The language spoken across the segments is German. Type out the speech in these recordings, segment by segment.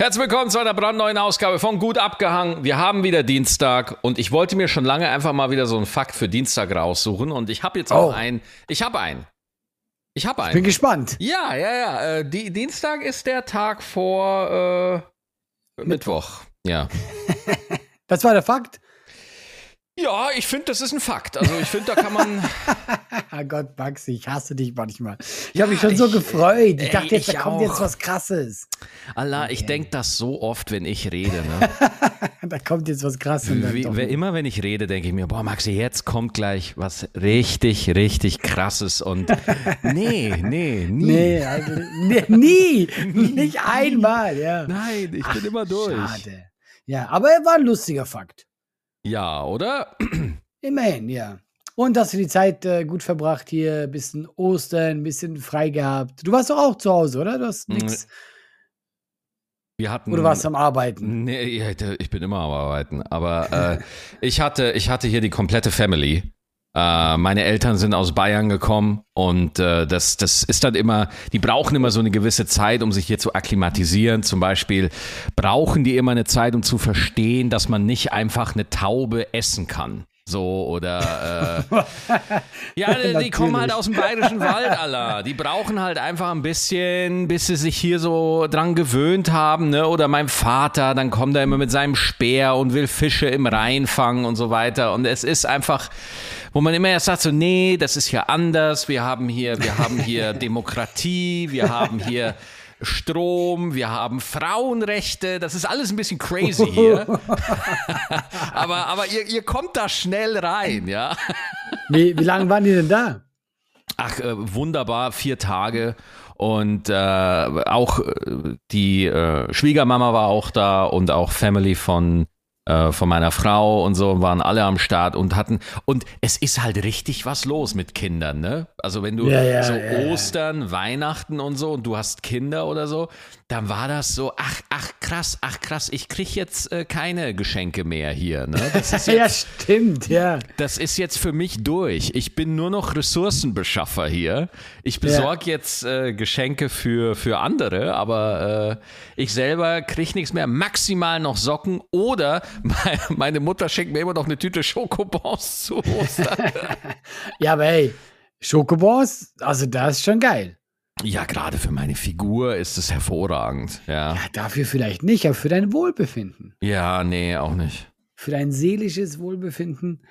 Herzlich willkommen zu einer brandneuen Ausgabe von Gut abgehangen. Wir haben wieder Dienstag und ich wollte mir schon lange einfach mal wieder so einen Fakt für Dienstag raussuchen und ich habe jetzt auch Oh. einen. Ich habe einen. Ich habe einen. Bin gespannt. ja, ja, ja. Äh, die, Dienstag ist der Tag vor äh, Mittwoch. Ja. Das war der Fakt. Ja, ich finde, das ist ein Fakt. Also ich finde, da kann man. Ah Gott, Maxi, ich hasse dich manchmal. Ich habe mich schon so ich- gefreut. Ich ey, dachte jetzt, ich da kommt auch. jetzt was Krasses. Allah, ich denke das so oft, wenn ich rede. Ne? Da kommt jetzt was Krasses. Wie, wer, immer wenn ich rede, denke ich mir, boah, Maxi, jetzt kommt gleich was richtig, richtig krasses und nee, nee, nie. Nee, also, nee, nie. Nicht einmal, ja. Nein, ich Ach, bin immer durch. Schade. Ja, aber er war ein lustiger Fakt. Ja, oder? Immerhin, ja. Und hast du die Zeit äh, gut verbracht hier, bisschen Ostern, bisschen frei gehabt. Du warst doch auch zu Hause, oder? Du hast nichts. Wir hatten. Oder warst du am Arbeiten? Nee, ich bin immer am Arbeiten. Aber äh, ich, hatte, ich hatte hier die komplette Family. Äh, meine Eltern sind aus Bayern gekommen und äh, das, das ist dann immer, die brauchen immer so eine gewisse Zeit, um sich hier zu akklimatisieren. Zum Beispiel brauchen die immer eine Zeit, um zu verstehen, dass man nicht einfach eine Taube essen kann. So oder äh, ja, die, die kommen halt aus dem bayerischen Wald, Allah. Die brauchen halt einfach ein bisschen, bis sie sich hier so dran gewöhnt haben, ne? Oder mein Vater, dann kommt er immer mit seinem Speer und will Fische im Rhein fangen und so weiter. Und es ist einfach, wo man immer erst sagt so, nee, das ist hier anders. Wir haben hier, wir haben hier Demokratie, wir haben hier Strom, wir haben Frauenrechte, das ist alles ein bisschen crazy hier. aber aber ihr, ihr kommt da schnell rein, ja. Wie, wie lange waren die denn da? Ach, äh, wunderbar, vier Tage. Und äh, auch äh, die äh, Schwiegermama war auch da und auch Family von, äh, von meiner Frau und so waren alle am Start und hatten. Und es ist halt richtig was los mit Kindern, ne? Also wenn du Ja, ja, so ja. Ostern, Weihnachten und so und du hast Kinder oder so, dann war das so, ach, ach krass, ach krass, ich krieg jetzt äh, keine Geschenke mehr hier, ne? Das ist Ja, jetzt stimmt, ja. das ist jetzt für mich durch. Ich bin nur noch Ressourcenbeschaffer hier. Ich besorge jetzt äh, Geschenke für, für andere, aber äh, ich selber kriege nichts mehr. Maximal noch Socken oder me- meine Mutter schenkt mir immer noch eine Tüte Schokobons zu Ostern. Ja, aber hey, Schokobons, also das ist schon geil. Ja, gerade für meine Figur ist es hervorragend. Ja. Ja, dafür vielleicht nicht, aber für dein Wohlbefinden. Ja, nee, auch nicht. Für dein seelisches Wohlbefinden.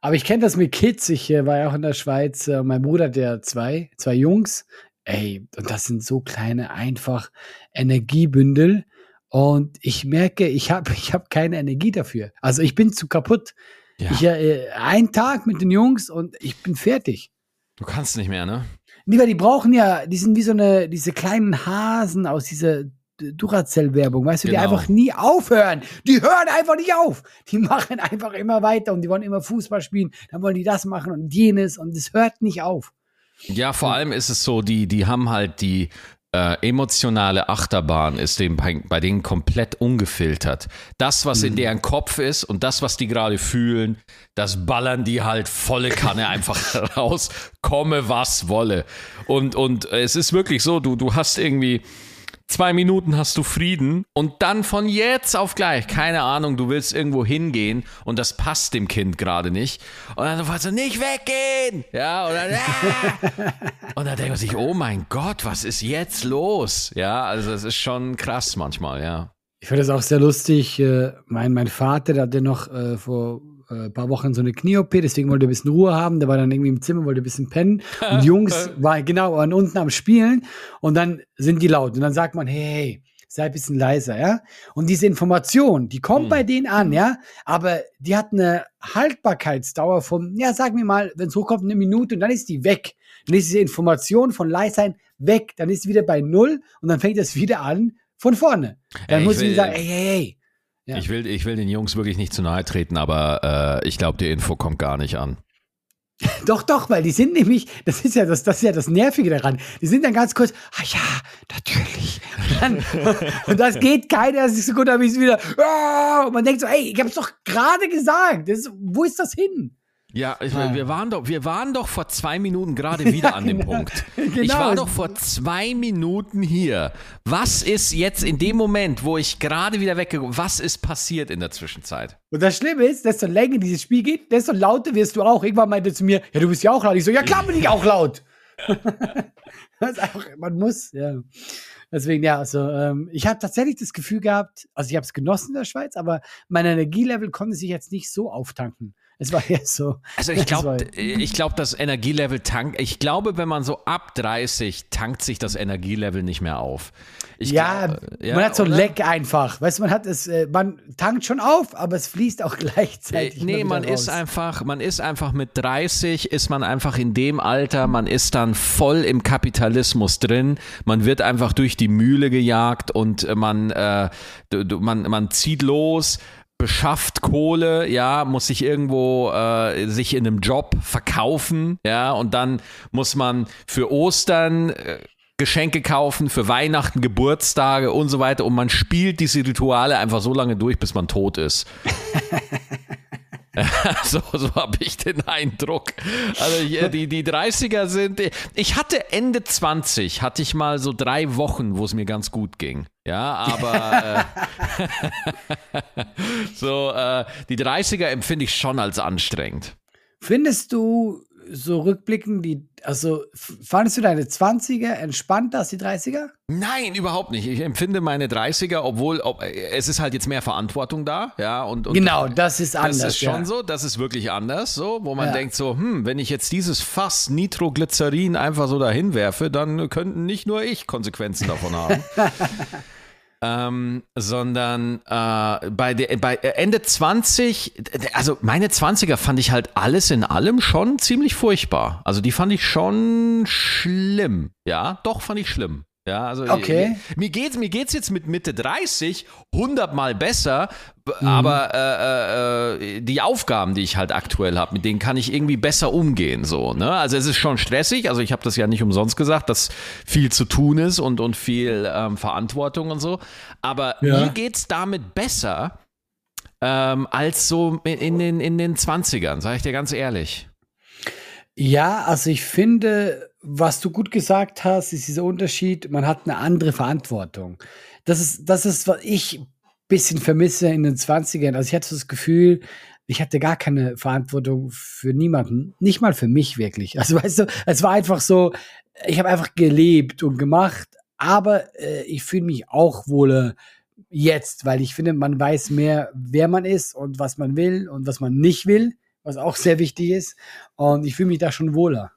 Aber ich kenne das mit Kids. Ich äh, war ja auch in der Schweiz. Äh, mein Bruder hat ja zwei, zwei Jungs. Ey, und das sind so kleine, einfach Energiebündel. Und ich merke, ich habe ich hab keine Energie dafür. Also ich bin zu kaputt. Ja. Ich, äh, ein Tag mit den Jungs und ich bin fertig. Du kannst nicht mehr, ne? Weil die brauchen ja, die sind wie so eine, diese kleinen Hasen aus dieser Duracell-Werbung, weißt du, die Genau. einfach nie aufhören. Die hören einfach nicht auf. Die machen einfach immer weiter und die wollen immer Fußball spielen. Dann wollen die das machen und jenes und es hört nicht auf. Ja, vor allem ist es so, die, die haben halt die äh, emotionale Achterbahn ist dem bei, bei denen komplett ungefiltert. Das, was in deren Kopf ist und das, was die gerade fühlen, das ballern die halt volle Kanne einfach raus, komme was wolle. Und, und es ist wirklich so, du, du hast irgendwie zwei Minuten hast du Frieden und dann von jetzt auf gleich, keine Ahnung, du willst irgendwo hingehen und das passt dem Kind gerade nicht. Und dann sofort so, nicht weggehen! Ja, oder ja. Und dann denkt man sich, oh mein Gott, was ist jetzt los? Ja, also es ist schon krass manchmal, ja. Ich finde das auch sehr lustig. Äh, mein, mein Vater, der hatte noch äh, vor äh, ein paar Wochen so eine Knie-OP, deswegen wollte er ein bisschen Ruhe haben. Der war dann irgendwie im Zimmer, wollte ein bisschen pennen. Und Jungs waren genau waren unten am Spielen und dann sind die laut. Und dann sagt man, hey, sei ein bisschen leiser, ja. Und diese Information, die kommt Hm. bei denen an, ja. Aber die hat eine Haltbarkeitsdauer von, ja, sagen wir mal, wenn es hochkommt, eine Minute und dann ist die weg. Dann ist diese Information von Leissein weg. Dann ist sie wieder bei Null und dann fängt es wieder an von vorne. Dann Ey, muss ich will- sagen, ey, hey, hey. Ja. Ich, will, ich will den Jungs wirklich nicht zu nahe treten, aber äh, ich glaube, die Info kommt gar nicht an. Doch, doch, weil die sind nämlich, das ist ja das, das ist ja das Nervige daran. Die sind dann ganz kurz, ah ja, natürlich. Und, dann, und das geht keiner, das ist so gut, da ist wieder, ah, und man denkt so, ey, ich hab's doch gerade gesagt. Das wo ist das hin? Ja, ich, ja, wir, waren doch, wir waren doch vor zwei Minuten gerade wieder an dem genau. Punkt. Genau. Ich war doch vor zwei Minuten hier. Was ist jetzt in dem Moment, wo ich gerade wieder weggegangen was ist passiert in der Zwischenzeit? Und das Schlimme ist, desto länger dieses Spiel geht, desto lauter wirst du auch. Irgendwann meinte zu mir, ja, du bist ja auch laut. Ich so, ja klar bin ich auch laut. einfach, man muss, ja. Deswegen, ja, also ähm, ich habe tatsächlich das Gefühl gehabt, also ich habe es genossen in der Schweiz, aber mein Energielevel konnte sich jetzt nicht so auftanken. Es war ja so. Also ich glaube, ich glaube, das Energielevel tankt. Ich glaube, wenn man so ab 30 tankt sich das Energielevel nicht mehr auf. Ich ja, glaub, ja, man hat so ein Leck einfach. Weißt du, man hat es, äh, man tankt schon auf, aber es fließt auch gleichzeitig. Äh, nee, man raus. ist einfach, man ist einfach mit 30 ist man einfach in dem Alter, man ist dann voll im Kapitalismus drin. Man wird einfach durch die Mühle gejagt und man, äh, man, man zieht los beschafft Kohle, ja, muss sich irgendwo äh, sich in einem Job verkaufen, ja, und dann muss man für Ostern äh, Geschenke kaufen, für Weihnachten, Geburtstage und so weiter und man spielt diese Rituale einfach so lange durch, bis man tot ist. so so habe ich den Eindruck. Also die, die 30er sind. Ich hatte Ende 20, hatte ich mal so drei Wochen, wo es mir ganz gut ging. Ja, aber äh, so äh, die 30er empfinde ich schon als anstrengend. Findest du, so rückblicken, die, also fandest du deine 20er entspannter als die 30er? Nein, überhaupt nicht. Ich empfinde meine 30er, obwohl ob, es ist halt jetzt mehr Verantwortung da, ja. Und, und genau, das ist anders. Das ist schon ja. so, das ist wirklich anders, so, wo man ja. denkt so, hm, wenn ich jetzt dieses Fass Nitroglycerin einfach so dahin werfe, dann könnten nicht nur ich Konsequenzen davon haben. ähm, sondern äh, bei, de, bei Ende 20, also meine 20er fand ich halt alles in allem schon ziemlich furchtbar. Also die fand ich schon schlimm. Ja, doch fand ich schlimm. Ja, also okay. mir geht's mir geht's jetzt mit Mitte 30 hundertmal besser, mhm. aber äh, äh, die Aufgaben, die ich halt aktuell habe, mit denen kann ich irgendwie besser umgehen so, ne? Also es ist schon stressig, also ich habe das ja nicht umsonst gesagt, dass viel zu tun ist und und viel ähm, Verantwortung und so, aber ja. mir geht's damit besser ähm, als so in den in den 20ern, sage ich dir ganz ehrlich. Ja, also ich finde, was du gut gesagt hast, ist dieser Unterschied, man hat eine andere Verantwortung. Das ist, das ist, was ich ein bisschen vermisse in den 20ern. Also ich hatte das Gefühl, ich hatte gar keine Verantwortung für niemanden, nicht mal für mich wirklich. Also weißt du, es war einfach so, ich habe einfach gelebt und gemacht, aber äh, ich fühle mich auch wohl jetzt, weil ich finde, man weiß mehr, wer man ist und was man will und was man nicht will was auch sehr wichtig ist. Und ich fühle mich da schon wohler.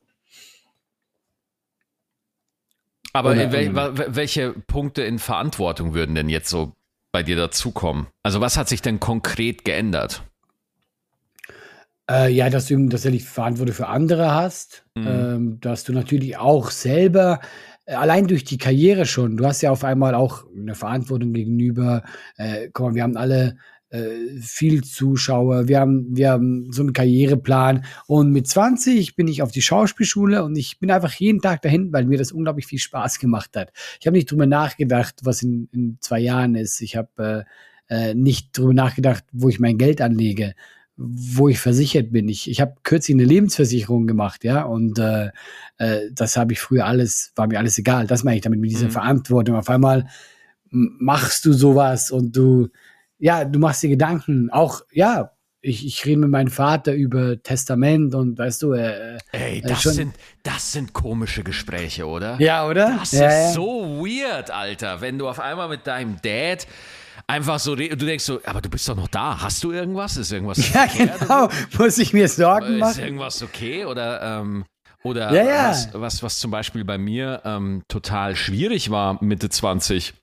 Aber wel welche Punkte in Verantwortung würden denn jetzt so bei dir dazukommen? Also was hat sich denn konkret geändert? Äh, ja, dass du tatsächlich Verantwortung für andere hast, mhm. ähm, dass du natürlich auch selber äh, allein durch die Karriere schon, du hast ja auf einmal auch eine Verantwortung gegenüber, äh, guck mal, wir haben alle äh, viel Zuschauer, wir haben, wir haben so einen Karriereplan und mit 20 bin ich auf die Schauspielschule und ich bin einfach jeden Tag dahin, weil mir das unglaublich viel Spaß gemacht hat. Ich habe nicht drüber nachgedacht, was in, in zwei Jahren ist. Ich habe äh, äh, nicht drüber nachgedacht, wo ich mein Geld anlege wo ich versichert bin. Ich, ich habe kürzlich eine Lebensversicherung gemacht, ja, und äh, äh, das habe ich früher alles, war mir alles egal. Das meine ich damit mit dieser mhm. Verantwortung. Auf einmal machst du sowas und du, ja, du machst dir Gedanken, auch, ja, ich, ich rede mit meinem Vater über Testament und weißt du, äh, Ey, äh, das, äh, sind, das sind komische Gespräche, oder? Ja, oder? Das ja, ist ja. so weird, Alter, wenn du auf einmal mit deinem Dad einfach so, du denkst so, aber du bist doch noch da, hast du irgendwas? Ist irgendwas Ja, genau, muss ich mir Sorgen machen? Ist irgendwas okay oder, ähm, oder ja, ja. Was, was, was zum Beispiel bei mir ähm, total schwierig war, Mitte 20,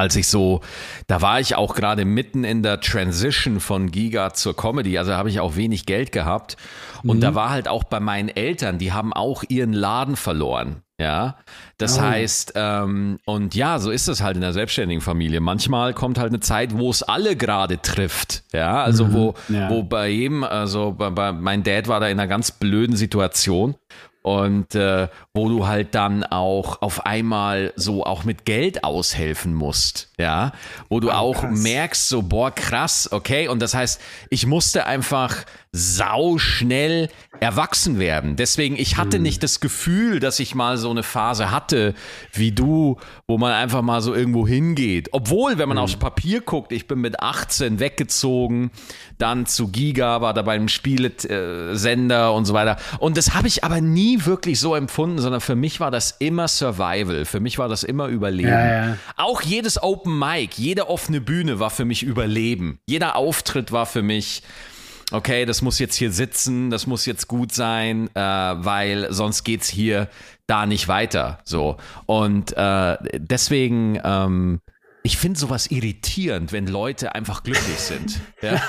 als ich so, da war ich auch gerade mitten in der Transition von Giga zur Comedy, also habe ich auch wenig Geld gehabt. Und mhm. da war halt auch bei meinen Eltern, die haben auch ihren Laden verloren. Ja, das oh. heißt, ähm, und ja, so ist es halt in der selbstständigen Familie. Manchmal kommt halt eine Zeit, wo es alle gerade trifft. Ja, also mhm. wo, ja. wo bei jedem, also bei, bei, mein Dad war da in einer ganz blöden Situation und äh, wo du halt dann auch auf einmal so auch mit Geld aushelfen musst, ja, wo du oh, auch krass. merkst, so boah krass, okay, und das heißt, ich musste einfach sau schnell erwachsen werden. Deswegen, ich hatte hm. nicht das Gefühl, dass ich mal so eine Phase hatte wie du, wo man einfach mal so irgendwo hingeht. Obwohl, wenn man hm. aufs Papier guckt, ich bin mit 18 weggezogen, dann zu Giga, war da beim Spielesender und so weiter. Und das habe ich aber nie wirklich so empfunden, sondern für mich war das immer Survival. Für mich war das immer Überleben. Ja, ja. Auch jedes Open Mic, jede offene Bühne war für mich Überleben. Jeder Auftritt war für mich okay, das muss jetzt hier sitzen, das muss jetzt gut sein, äh, weil sonst geht's hier da nicht weiter. So. Und äh, deswegen, ähm, ich finde sowas irritierend, wenn Leute einfach glücklich sind. Ja?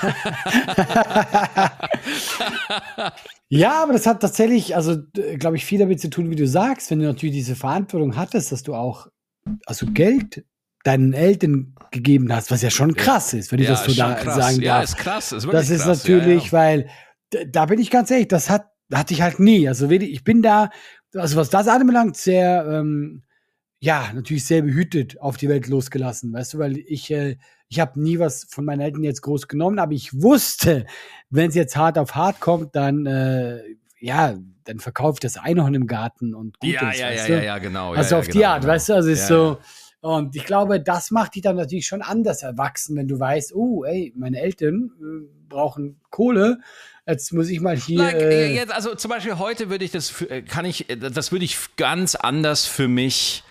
ja, aber das hat tatsächlich, also glaube ich, viel damit zu tun, wie du sagst, wenn du natürlich diese Verantwortung hattest, dass du auch also Geld deinen Eltern gegeben hast, was ja schon krass ist, wenn ich ja, das so da krass. sagen darf. Ja, ist krass. Ist das ist krass. natürlich, ja, weil da bin ich ganz ehrlich, das hat hatte ich halt nie. Also ich bin da, also was das anbelangt, sehr, ähm, ja, natürlich sehr behütet auf die Welt losgelassen, weißt du, weil ich, äh, ich habe nie was von meinen Eltern jetzt groß genommen, aber ich wusste, wenn es jetzt hart auf hart kommt, dann, äh, ja, dann verkauft das Einhorn im Garten und gut ja, ist, ja, ja, ja, ja, genau. Also ja, auf ja, die genau, Art, genau. weißt du, also ist so, und ich glaube, das macht dich dann natürlich schon anders erwachsen, wenn du weißt, oh, ey, meine Eltern äh, brauchen Kohle. Jetzt muss ich mal hier. Like, äh, jetzt, also zum Beispiel heute würde ich das, äh, kann ich, äh, das würde ich ganz anders für mich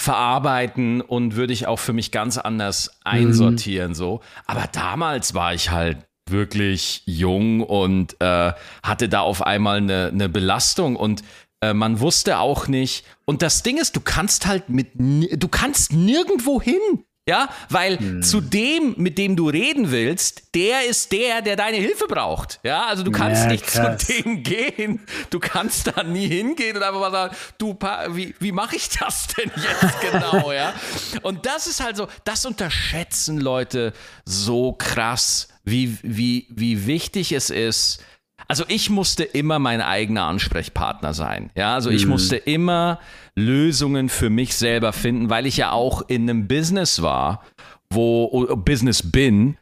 verarbeiten und würde ich auch für mich ganz anders einsortieren, mhm. so. Aber damals war ich halt wirklich jung und äh, hatte da auf einmal eine, eine Belastung und äh, man wusste auch nicht. Und das Ding ist, du kannst halt mit, du kannst nirgendwo hin. Ja, weil hm. zu dem, mit dem du reden willst, der ist der, der deine Hilfe braucht. Ja, also du kannst ja, nicht krass. zu dem gehen. Du kannst da nie hingehen und einfach mal sagen, du, wie, wie mache ich das denn jetzt genau? ja, und das ist halt so, das unterschätzen Leute so krass, wie, wie, wie wichtig es ist, also ich musste immer mein eigener Ansprechpartner sein. Ja, also ich mhm. musste immer Lösungen für mich selber finden, weil ich ja auch in einem Business war, wo Business bin,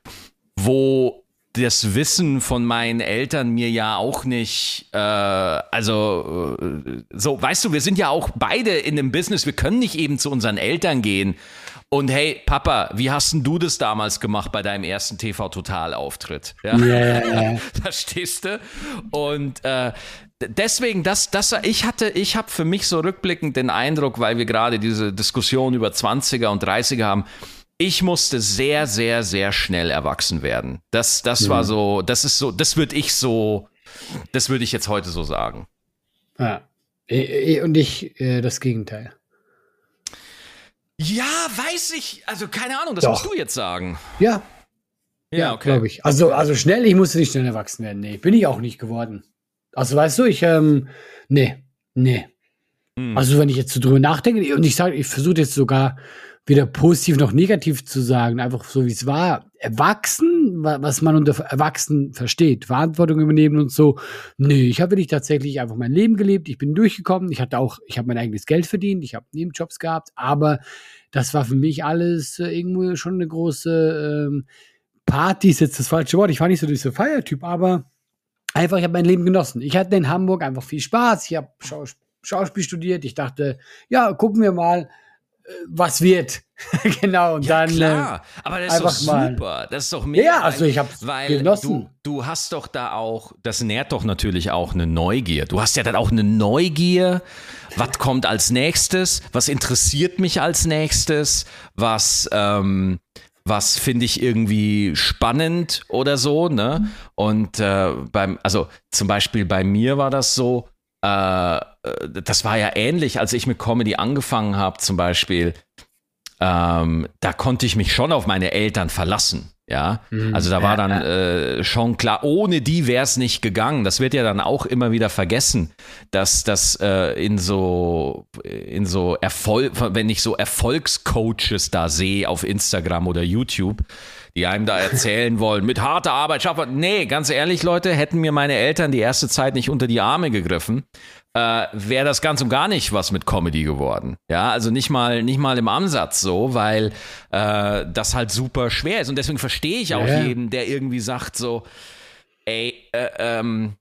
wo das Wissen von meinen Eltern mir ja auch nicht, äh, also äh, so, weißt du, wir sind ja auch beide in einem Business, wir können nicht eben zu unseren Eltern gehen und hey, Papa, wie hast denn du das damals gemacht bei deinem ersten TV-Total-Auftritt? Ja, ja. da stehst du. Und äh, deswegen, das, das, ich hatte, ich habe für mich so rückblickend den Eindruck, weil wir gerade diese Diskussion über 20er und 30er haben, ich musste sehr, sehr, sehr schnell erwachsen werden. Das, das mhm. war so, das ist so, das würde ich so, das würde ich jetzt heute so sagen. Ja. Und ich äh, das Gegenteil. Ja, weiß ich. Also keine Ahnung, das Doch. musst du jetzt sagen. Ja. Ja, ja okay. Glaube ich. Also, also schnell, ich musste nicht schnell erwachsen werden. Nee, bin ich auch nicht geworden. Also weißt du, ich, ähm, nee, nee. Hm. Also wenn ich jetzt so drüber nachdenke, und ich sage, ich versuche jetzt sogar weder positiv noch negativ zu sagen, einfach so wie es war. Erwachsen, was man unter Erwachsen versteht, Verantwortung übernehmen und so. Nee, ich habe wirklich tatsächlich einfach mein Leben gelebt. Ich bin durchgekommen. Ich hatte auch, ich habe mein eigenes Geld verdient. Ich habe Nebenjobs gehabt. Aber das war für mich alles äh, irgendwo schon eine große ähm, Party, ist jetzt das falsche Wort. Ich war nicht so dieser Feiertyp, aber einfach, ich habe mein Leben genossen. Ich hatte in Hamburg einfach viel Spaß. Ich habe Schaus Schauspiel studiert. Ich dachte, ja, gucken wir mal, was wird. genau, und ja, dann. Klar, äh, aber das ist doch super. Mal. Das ist doch mega. Ja, also ich habe Weil genossen. Du, du hast doch da auch, das nährt doch natürlich auch eine Neugier. Du hast ja dann auch eine Neugier. Was kommt als nächstes? Was interessiert mich als nächstes? Was, ähm, was finde ich irgendwie spannend oder so, ne? Und äh, beim, also zum Beispiel bei mir war das so, äh, das war ja ähnlich, als ich mit Comedy angefangen habe, zum Beispiel. Ähm, da konnte ich mich schon auf meine Eltern verlassen. Ja, mhm. also da war dann äh, schon klar, ohne die wäre es nicht gegangen. Das wird ja dann auch immer wieder vergessen, dass das äh, in so in so Erfolg, wenn ich so Erfolgscoaches da sehe auf Instagram oder YouTube, die einem da erzählen wollen, mit harter Arbeit schaffen. Nee, ganz ehrlich, Leute, hätten mir meine Eltern die erste Zeit nicht unter die Arme gegriffen, äh, wäre das ganz und gar nicht was mit Comedy geworden. Ja, also nicht mal, nicht mal im Ansatz so, weil äh, das halt super schwer ist. Und deswegen verstehe ich auch ja. jeden, der irgendwie sagt so, ey, äh, ähm,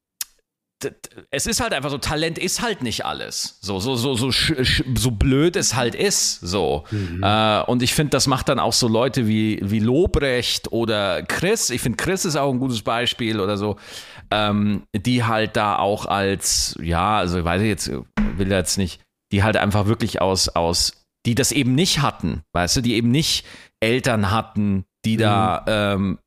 es ist halt einfach so, Talent ist halt nicht alles. So, so, so, so, so blöd es halt ist. So. Mhm. Äh, und ich finde, das macht dann auch so Leute wie, wie Lobrecht oder Chris. Ich finde, Chris ist auch ein gutes Beispiel oder so, ähm, die halt da auch als, ja, also ich weiß jetzt, will jetzt nicht, die halt einfach wirklich aus, aus, die das eben nicht hatten, weißt du, die eben nicht Eltern hatten, die mhm. da ähm,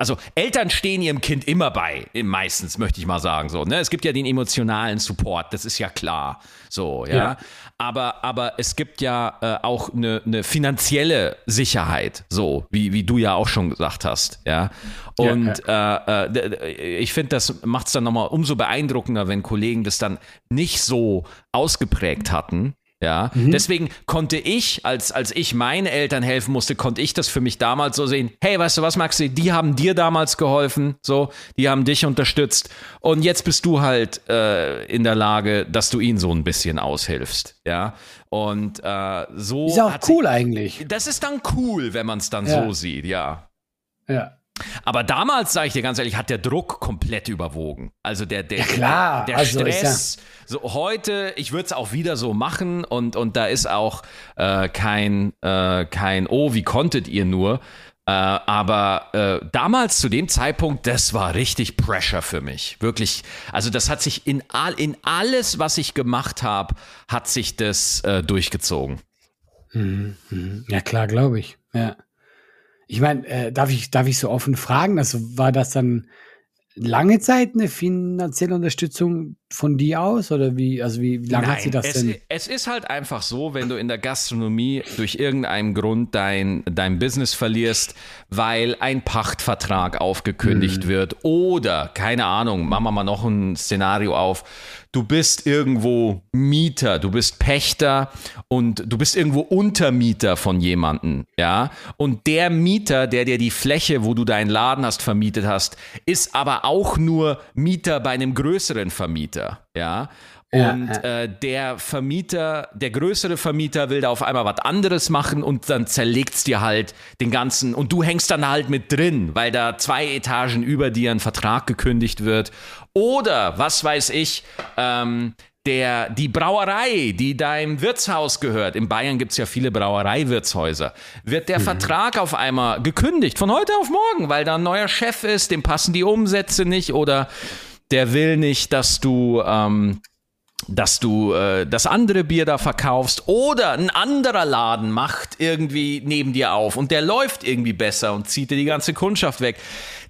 also Eltern stehen ihrem Kind immer bei, meistens möchte ich mal sagen so. Ne? Es gibt ja den emotionalen Support, das ist ja klar, so ja. ja. Aber aber es gibt ja äh, auch eine, eine finanzielle Sicherheit, so wie wie du ja auch schon gesagt hast, ja. Und ja. Äh, äh, ich finde, das macht es dann nochmal umso beeindruckender, wenn Kollegen das dann nicht so ausgeprägt hatten, ja, mhm. deswegen konnte ich, als, als ich meinen Eltern helfen musste, konnte ich das für mich damals so sehen. Hey, weißt du was, Maxi? Die haben dir damals geholfen, so, die haben dich unterstützt. Und jetzt bist du halt äh, in der Lage, dass du ihnen so ein bisschen aushilfst. Ja, und äh, so. Ist auch cool sie, eigentlich. Das ist dann cool, wenn man es dann ja. so sieht, ja. Ja. Aber damals, sage ich dir ganz ehrlich, hat der Druck komplett überwogen. Also der, der, ja, klar. der, der also Stress. Ja so heute, ich würde es auch wieder so machen und, und da ist auch äh, kein, äh, kein, oh, wie konntet ihr nur? Äh, aber äh, damals zu dem Zeitpunkt, das war richtig Pressure für mich. Wirklich. Also das hat sich in, all, in alles, was ich gemacht habe, hat sich das äh, durchgezogen. Mhm, mhm. Ja, klar, glaube ich. Ja. Ich meine, äh, darf, ich, darf ich so offen fragen? Also war das dann lange Zeit eine finanzielle Unterstützung von dir aus? Oder wie, also wie, wie lange Nein, hat sie das es, denn? Es ist halt einfach so, wenn du in der Gastronomie durch irgendeinen Grund dein, dein Business verlierst, weil ein Pachtvertrag aufgekündigt hm. wird oder, keine Ahnung, machen wir mal noch ein Szenario auf, du bist irgendwo Mieter, du bist Pächter und du bist irgendwo Untermieter von jemandem, ja. Und der Mieter, der dir die Fläche, wo du deinen Laden hast, vermietet hast, ist aber auch nur Mieter bei einem größeren Vermieter, ja. Und ja, ja. Äh, der Vermieter, der größere Vermieter will da auf einmal was anderes machen und dann zerlegt's dir halt den ganzen und du hängst dann halt mit drin, weil da zwei Etagen über dir ein Vertrag gekündigt wird. Oder, was weiß ich, ähm, der, die Brauerei, die deinem Wirtshaus gehört, in Bayern gibt's ja viele Brauereiwirtshäuser, wird der mhm. Vertrag auf einmal gekündigt, von heute auf morgen, weil da ein neuer Chef ist, dem passen die Umsätze nicht oder der will nicht, dass du ähm, dass du äh, das andere Bier da verkaufst oder ein anderer Laden macht irgendwie neben dir auf und der läuft irgendwie besser und zieht dir die ganze Kundschaft weg.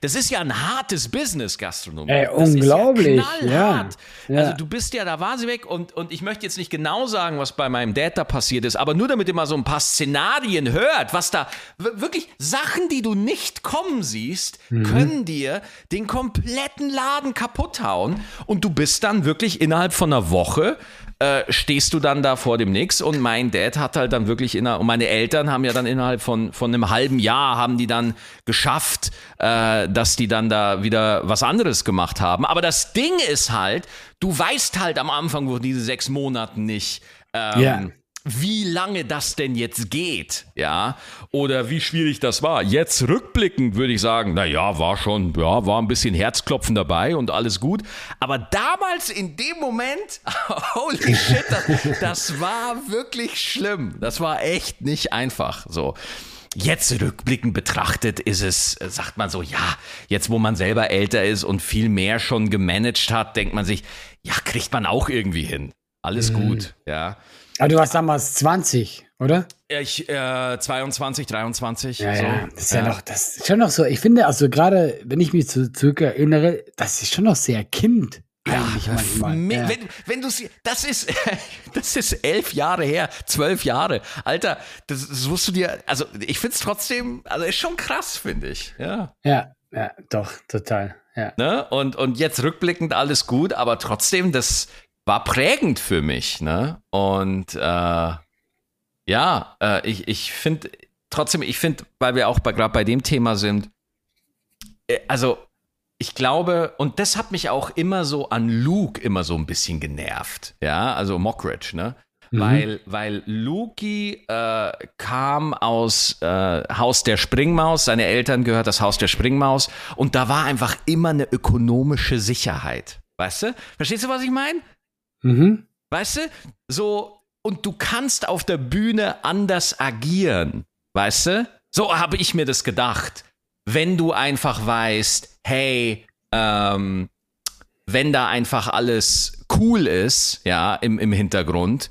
Das ist ja ein hartes Business, Gastronomie. Ey, unglaublich. Ja, ja, Also du bist ja da wahnsinnig weg und, und ich möchte jetzt nicht genau sagen, was bei meinem Dad da passiert ist, aber nur damit ihr mal so ein paar Szenarien hört, was da wirklich Sachen, die du nicht kommen siehst, mhm. können dir den kompletten Laden kaputt hauen und du bist dann wirklich innerhalb von einer Woche äh, stehst du dann da vor dem Nix und mein Dad hat halt dann wirklich innerhalb, und meine Eltern haben ja dann innerhalb von, von einem halben Jahr haben die dann geschafft, äh, dass die dann da wieder was anderes gemacht haben. Aber das Ding ist halt, du weißt halt am Anfang wo diese sechs Monaten nicht. Ähm, yeah wie lange das denn jetzt geht, ja, oder wie schwierig das war. Jetzt rückblickend würde ich sagen, na ja, war schon, ja, war ein bisschen Herzklopfen dabei und alles gut. Aber damals in dem Moment, holy shit, das, das war wirklich schlimm. Das war echt nicht einfach, so. Jetzt rückblickend betrachtet ist es, sagt man so, ja, jetzt wo man selber älter ist und viel mehr schon gemanagt hat, denkt man sich, ja, kriegt man auch irgendwie hin. Alles mhm. gut, ja. Aber du warst damals 20, oder? Ich, äh, 22, 23. Ja, so. ja, das ist ja. ja. noch, das ist schon noch so, ich finde, also gerade, wenn ich mich zu, zurück erinnere, das ist schon noch sehr Kind. Eigentlich ja, manchmal. Ja. Wenn, wenn du das ist, das ist elf Jahre her, zwölf Jahre. Alter, das, das musst du dir, also ich finde es trotzdem, also ist schon krass, finde ich. Ja. Ja, ja, doch, total. Ja. Ne? Und, und jetzt rückblickend alles gut, aber trotzdem, das war prägend für mich. Ne? Und äh, ja, äh, ich, ich finde trotzdem, ich finde, weil wir auch gerade bei dem Thema sind, äh, also ich glaube, und das hat mich auch immer so an Luke immer so ein bisschen genervt. Ja, also Mockridge, ne? Mhm. Weil, weil Luki äh, kam aus äh, Haus der Springmaus, seine Eltern gehört das Haus der Springmaus und da war einfach immer eine ökonomische Sicherheit. Weißt du? Verstehst du, was ich meine? Mhm. Weißt du? So, und du kannst auf der Bühne anders agieren. Weißt du? So habe ich mir das gedacht. Wenn du einfach weißt, hey, ähm, wenn da einfach alles cool ist, ja, im, im Hintergrund,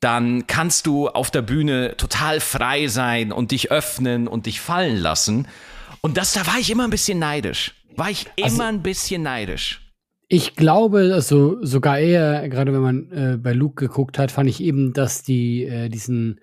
dann kannst du auf der Bühne total frei sein und dich öffnen und dich fallen lassen. Und das, da war ich immer ein bisschen neidisch. War ich immer also, ein bisschen neidisch. Ich glaube, also sogar eher, gerade wenn man äh, bei Luke geguckt hat, fand ich eben, dass die äh, diesen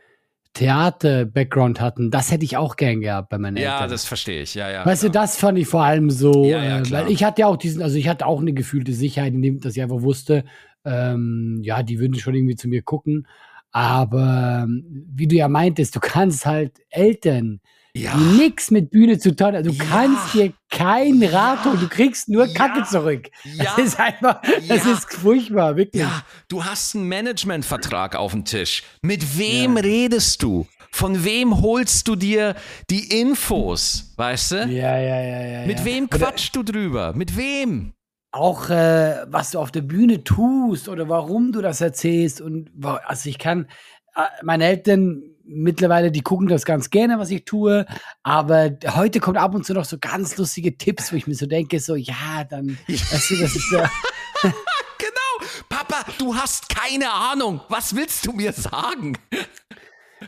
Theater-Background hatten, das hätte ich auch gern gehabt bei meinen ja, Eltern. Ja, das verstehe ich, ja, ja. Weißt klar. du, das fand ich vor allem so, ja, ja, äh, weil ich hatte ja auch diesen, also ich hatte auch eine gefühlte Sicherheit, in dem, dass ich einfach wusste, ähm, ja, die würden schon irgendwie zu mir gucken. Aber wie du ja meintest, du kannst halt Eltern, ja. die nichts mit Bühne zu tun haben, du ja. kannst dir kein Rat holen, du kriegst nur ja. Kacke zurück. Das ist einfach, das ist furchtbar, wirklich. Ja, du hast einen Managementvertrag auf dem Tisch. Mit wem redest du? Von wem holst du dir die Infos, weißt du? Ja, ja, ja, ja. Mit wem quatschst du drüber? Mit wem? auch äh, was du auf der Bühne tust oder warum du das erzählst und also ich kann äh, meine Eltern mittlerweile, die gucken das ganz gerne, was ich tue, aber heute kommt ab und zu noch so ganz lustige Tipps, wo ich mir so denke, so ja, dann weißt du, das ist ja genau, Papa, du hast keine Ahnung, was willst du mir sagen?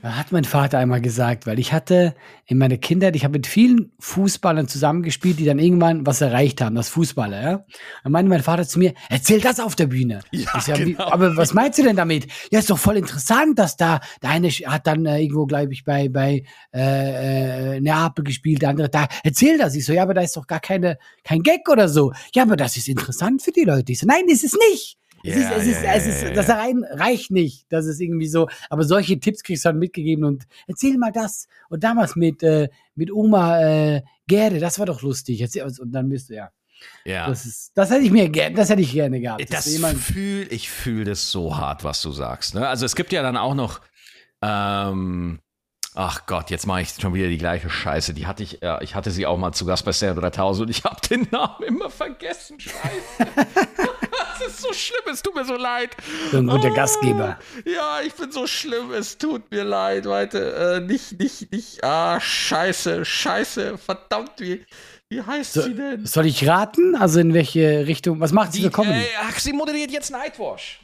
Hat mein Vater einmal gesagt, weil ich hatte in meiner Kindheit, ich habe mit vielen Fußballern zusammengespielt, die dann irgendwann was erreicht haben, das Fußballer, ja. Dann meinte mein Vater zu mir, erzähl das auf der Bühne. Ja, sag, genau. aber was meinst du denn damit? Ja, ist doch voll interessant, dass da, der eine hat dann äh, irgendwo, glaube ich, bei, bei äh, äh, Neapel gespielt, der andere da, erzähl das. Ich so, ja, aber da ist doch gar keine, kein Gag oder so. Ja, aber das ist interessant für die Leute. Ich so, nein, ist es nicht. Es yeah, ist, es yeah, ist, es ist, das rein reicht nicht. Das ist irgendwie so. Aber solche Tipps kriegst du dann mitgegeben und erzähl mal das. Und damals mit, äh, mit Oma äh, Gerde, das war doch lustig. Erzähl, und dann bist du ja. Ja. Das, ist, das hätte ich mir das hätte ich gerne gehabt. Das, fühl, ich fühle das so hart, was du sagst. Ne? Also es gibt ja dann auch noch, ähm, ach Gott, jetzt mache ich schon wieder die gleiche Scheiße. Die hatte ich, ja, ich hatte sie auch mal zu Gast bei Stereo 3000 und ich habe den Namen immer vergessen. Scheiße. ist so schlimm, es tut mir so leid. So ein guter oh, Gastgeber. Ja, ich bin so schlimm, es tut mir leid, Leute. Äh, nicht, nicht, nicht. Ah, scheiße, scheiße, verdammt, wie. Wie heißt so, sie denn? Soll ich raten? Also in welche Richtung? Was macht sie für Comedy? Äh, ach, sie moderiert jetzt Nightwash.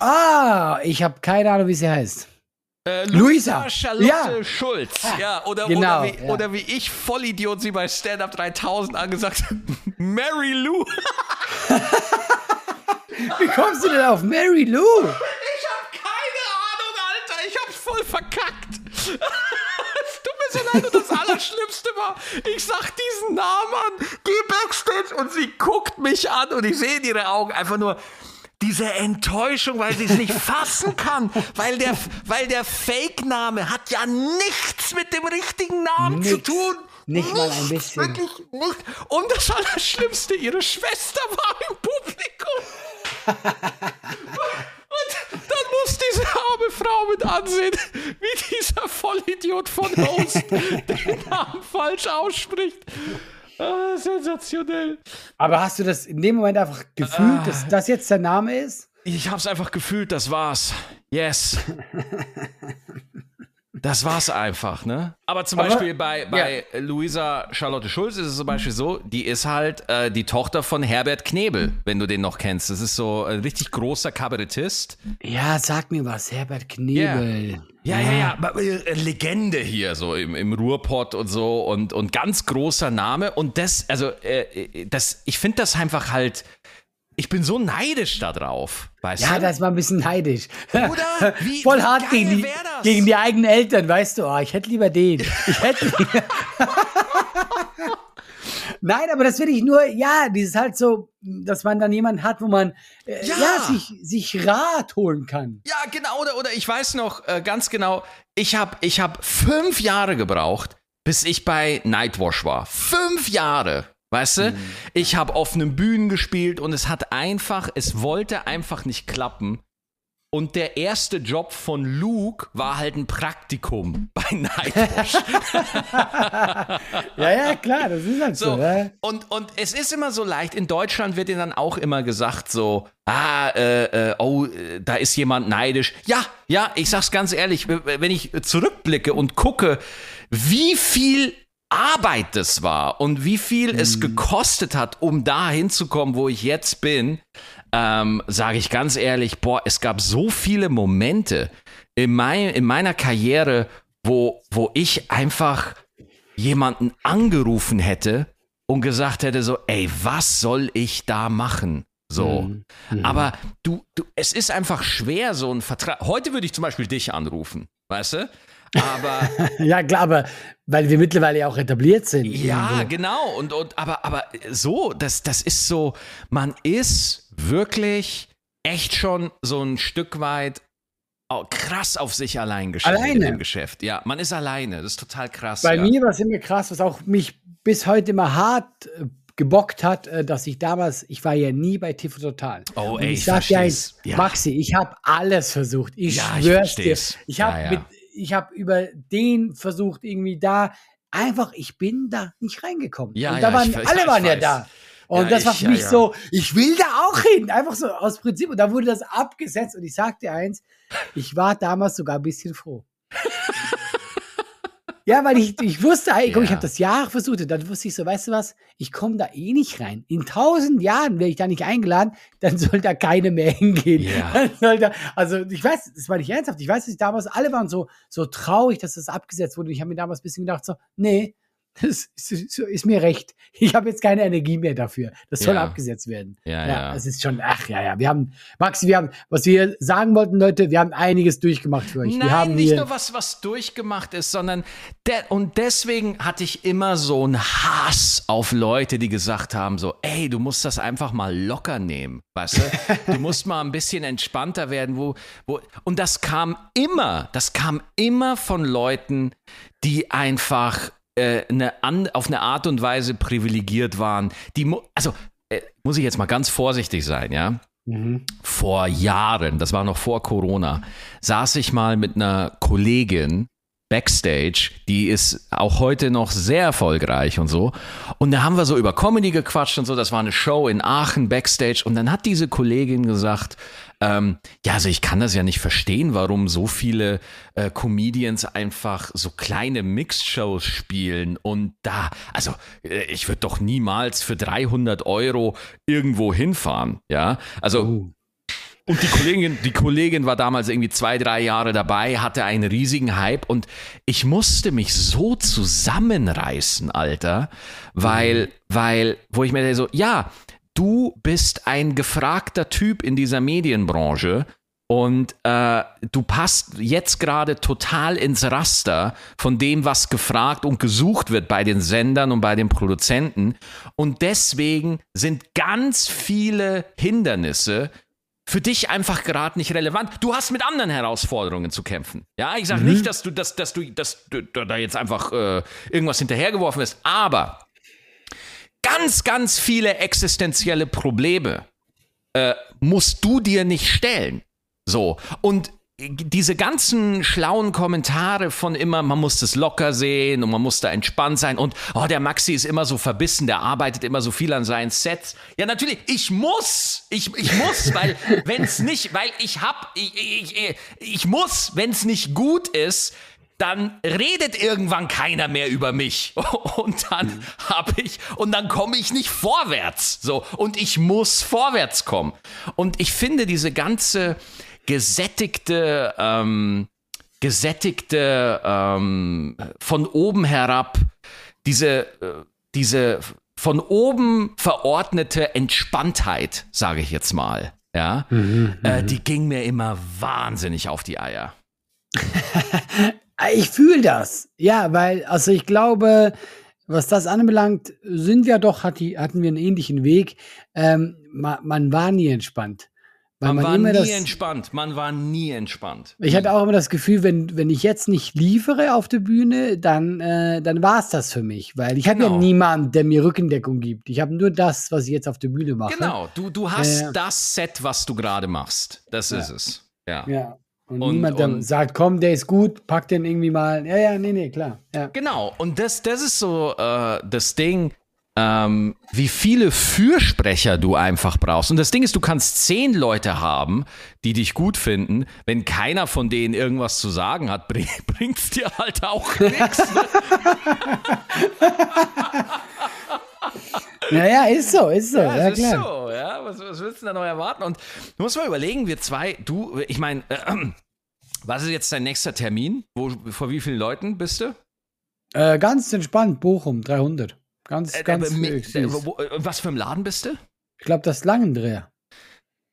Ah, ich habe keine Ahnung, wie sie heißt. Äh, Luisa, Luisa Charlotte ja. Schulz. Ja, oder, genau, oder, wie, ja. oder wie ich, Vollidiot, sie bei Stand Up 3000 angesagt Mary Lou. wie kommst du denn auf Mary Lou? Ich hab keine Ahnung, Alter. Ich hab's voll verkackt. es tut mir so leid und das Allerschlimmste war, ich sag diesen Namen an, geh Backstage und sie guckt mich an und ich sehe in ihre Augen einfach nur diese Enttäuschung, weil sie es nicht fassen kann, weil der, weil der Fake-Name hat ja nichts mit dem richtigen Namen Nix. zu tun. Nicht mal ein bisschen. Wirklich nicht. Und das Allerschlimmste, ihre Schwester war im Publikum. Und dann muss diese arme Frau mit ansehen, wie dieser Vollidiot von Host den Namen falsch ausspricht. Ah, sensationell. Aber hast du das in dem Moment einfach gefühlt, ah, dass das jetzt der Name ist? Ich hab's einfach gefühlt, das war's. Yes. das war's einfach, ne? Aber zum Aber, Beispiel bei, bei ja. Luisa Charlotte Schulz ist es zum Beispiel so, die ist halt äh, die Tochter von Herbert Knebel, wenn du den noch kennst. Das ist so ein richtig großer Kabarettist. Ja, sag mir was, Herbert Knebel. Yeah. Ja, ja, ja, ja. Äh, Legende hier, so im, im Ruhrpott und so und, und ganz großer Name. Und das, also, äh, das, ich finde das einfach halt, ich bin so neidisch da drauf, weißt ja, du? Ja, das war ein bisschen neidisch. Oder? Wie, Voll hart gegen die, gegen die eigenen Eltern, weißt du? Oh, ich hätte lieber den. Ich hätte lieber. Nein, aber das will ich nur, ja, dieses halt so, dass man dann jemanden hat, wo man äh, ja. ja. sich, sich Rat holen kann. Ja, genau, oder, oder ich weiß noch äh, ganz genau, ich habe ich hab fünf Jahre gebraucht, bis ich bei Nightwash war. Fünf Jahre. Weißt du? Mhm. Ich habe auf einem Bühnen gespielt und es hat einfach, es wollte einfach nicht klappen. Und der erste Job von Luke war halt ein Praktikum bei Nightwish. ja, ja, klar, das ist halt so. so ja. und, und es ist immer so leicht, in Deutschland wird dir dann auch immer gesagt, so, ah, äh, äh, oh, da ist jemand neidisch. Ja, ja, ich sag's ganz ehrlich, wenn ich zurückblicke und gucke, wie viel Arbeit das war und wie viel mhm. es gekostet hat, um da hinzukommen, wo ich jetzt bin, ähm, sage ich ganz ehrlich, boah, es gab so viele Momente in, mein, in meiner Karriere, wo, wo ich einfach jemanden angerufen hätte und gesagt hätte so, ey, was soll ich da machen? So. Mhm. mhm. Aber du, du, es ist einfach schwer, so ein Vertrag. Heute würde ich zum Beispiel dich anrufen, weißt du? Aber. ja, klar, aber weil wir mittlerweile auch etabliert sind. Ja, irgendwo. genau. Und, und aber, aber so, das, das ist so, man ist wirklich echt schon so ein Stück weit oh, krass auf sich allein gestellt alleine. im Geschäft. Ja, man ist alleine. Das ist total krass. Bei ja. mir war es immer krass, was auch mich bis heute immer hart äh, gebockt hat, äh, dass ich damals, ich war ja nie bei TV Total. Oh, ey, ich, ich sag dir eins, ja. Maxi, ich habe alles versucht. Ich ja, schwör's ich dir. Ich habe ja, mit ich habe über den versucht, irgendwie da einfach, ich bin da nicht reingekommen. Ja, und da ja, waren, ich, alle ich, waren ja da. Und ja, das war für mich ja, so, ich will da auch hin, einfach so aus Prinzip. Und da wurde das abgesetzt und ich sagte eins, ich war damals sogar ein bisschen froh. Ja, weil ich, ich wusste, ey, komm, ja. ich habe das Jahr versucht und dann wusste ich so, weißt du was, ich komme da eh nicht rein. In tausend Jahren wäre ich da nicht eingeladen, dann soll da keine mehr hingehen. Ja. Da, also ich weiß, das war nicht ernsthaft. Ich weiß, dass ich damals, alle waren so, so traurig, dass das abgesetzt wurde. Und ich habe mir damals ein bisschen gedacht, so, nee, das ist, ist, mir recht. Ich habe jetzt keine Energie mehr dafür. Das soll ja. abgesetzt werden. Ja, ja. Es ist schon, ach ja, ja. Wir haben, Maxi, wir haben, was wir sagen wollten, Leute, wir haben einiges durchgemacht für euch. Nein, wir haben nicht nur was, was durchgemacht ist, sondern der, und deswegen hatte ich immer so einen Hass auf Leute, die gesagt haben, so, ey, du musst das einfach mal locker nehmen, weißt du? Du musst mal ein bisschen entspannter werden, wo, wo, und das kam immer, das kam immer von Leuten, die einfach äh, eine an, auf eine Art und Weise privilegiert waren. Die, also äh, muss ich jetzt mal ganz vorsichtig sein, ja. Mhm. Vor Jahren, das war noch vor Corona, saß ich mal mit einer Kollegin Backstage, die ist auch heute noch sehr erfolgreich und so. Und da haben wir so über Comedy gequatscht und so. Das war eine Show in Aachen Backstage. Und dann hat diese Kollegin gesagt, ähm, ja, also ich kann das ja nicht verstehen, warum so viele äh, Comedians einfach so kleine Mixed-Shows spielen und da, also äh, ich würde doch niemals für 300 Euro irgendwo hinfahren, ja. Also oh. Und die Kollegin, die Kollegin war damals irgendwie zwei, drei Jahre dabei, hatte einen riesigen Hype und ich musste mich so zusammenreißen, Alter, weil, mhm. weil, wo ich mir so, ja, du bist ein gefragter Typ in dieser Medienbranche und äh, du passt jetzt gerade total ins Raster von dem, was gefragt und gesucht wird bei den Sendern und bei den Produzenten. Und deswegen sind ganz viele Hindernisse für dich einfach gerade nicht relevant. Du hast mit anderen Herausforderungen zu kämpfen. Ja, ich sage mhm. nicht, dass du, dass, dass du, dass du da jetzt einfach äh, irgendwas hinterhergeworfen wirst, aber ganz, ganz viele existenzielle Probleme äh, musst du dir nicht stellen. So. Und diese ganzen schlauen Kommentare von immer, man muss das locker sehen und man muss da entspannt sein und oh, der Maxi ist immer so verbissen, der arbeitet immer so viel an seinen Sets. Ja, natürlich, ich muss, ich, ich muss, weil wenn es nicht, weil ich hab, ich, ich, ich muss, wenn es nicht gut ist, dann redet irgendwann keiner mehr über mich und dann mhm. habe ich und dann komme ich nicht vorwärts so und ich muss vorwärts kommen und ich finde diese ganze gesättigte ähm, gesättigte ähm, von oben herab diese äh, diese von oben verordnete Entspanntheit sage ich jetzt mal ja mhm, äh, mhm. die ging mir immer wahnsinnig auf die Eier Ich fühle das. Ja, weil, also ich glaube, was das anbelangt, sind wir doch, hat die, hatten wir einen ähnlichen Weg. Ähm, man, man war nie entspannt. Weil Man, man, war nie das. entspannt. Man war nie entspannt. Ich hatte auch immer das Gefühl, wenn, wenn ich jetzt nicht liefere auf der Bühne, dann, äh, dann war es das für mich. Weil ich habe ja Genau. niemanden, der mir Rückendeckung gibt. Ich habe nur das, was ich jetzt auf der Bühne mache. Genau, du, du hast Ja, ja. das Set, was du gerade machst. Das ist es. Ja. Ja. Und, Und- niemand, und- sagt, komm, der ist gut, pack den irgendwie mal. Ja, ja, nee, nee, klar. Ja. Genau, und das, das ist so äh, das Ding, ähm, wie viele Fürsprecher du einfach brauchst. Und das Ding ist, du kannst zehn Leute haben, die dich gut finden. Wenn keiner von denen irgendwas zu sagen hat, bring, bringt's dir halt auch nichts. Naja, ist so, ist so. Ja, Ja, ist klar. so, ja. Was, was willst du da noch erwarten? Und du musst mal überlegen, wir zwei, du, ich meine, äh, was ist jetzt dein nächster Termin? Wo, vor wie vielen Leuten bist du? Äh, ganz entspannt, Bochum, 300. Ganz, Äh, ganz äh, äh, äh, was für ein Laden bist du? Ich glaube, das ist Langendreher.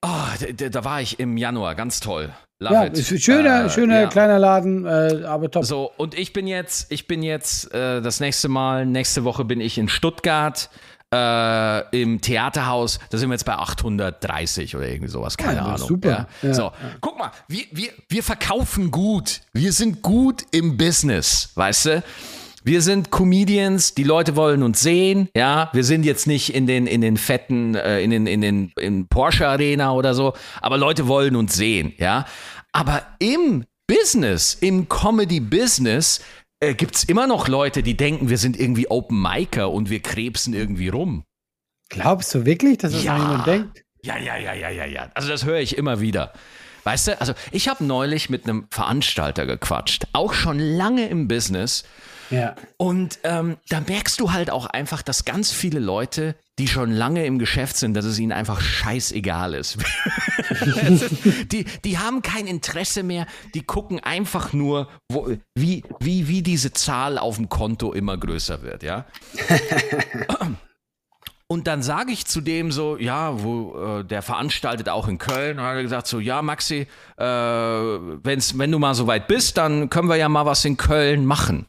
Oh, da, da- da war ich im Januar, ganz toll. Love Ja, it. ist schöner, Äh, schöner ja. kleiner Laden, äh, aber top. So, und ich bin jetzt, ich bin jetzt äh, das nächste Mal, nächste Woche bin ich in Stuttgart äh, im Theaterhaus. Da sind wir jetzt bei 830 oder irgendwie sowas, keine Ja, ist Ahnung. super. Ja, so, guck mal, wir, wir, wir verkaufen gut. Wir sind gut im Business, weißt du? Wir sind Comedians, die Leute wollen uns sehen, ja. Wir sind jetzt nicht in den, in den fetten, äh, in den, in den, in Porsche Arena oder so, aber Leute wollen uns sehen, ja. Aber im Business, im Comedy-Business, äh, gibt's immer noch Leute, die denken, wir sind irgendwie Open Micer und wir krebsen irgendwie rum. Glaubst du wirklich, dass das Ja. jemand denkt? Ja, ja, ja, ja, ja, ja. Also das höre ich immer wieder. Weißt du, also ich habe neulich mit einem Veranstalter gequatscht, auch schon lange im Business. Ja. Und ähm, da merkst du halt auch einfach, dass ganz viele Leute, die schon lange im Geschäft sind, dass es ihnen einfach scheißegal ist. Die, die haben kein Interesse mehr, die gucken einfach nur, wo, wie, wie, wie diese Zahl auf dem Konto immer größer wird, ja. Und dann sage ich zu dem so, ja, wo äh, der veranstaltet auch in Köln, und hat er gesagt so, ja, Maxi, äh, wenn's, wenn du mal so weit bist, dann können wir ja mal was in Köln machen.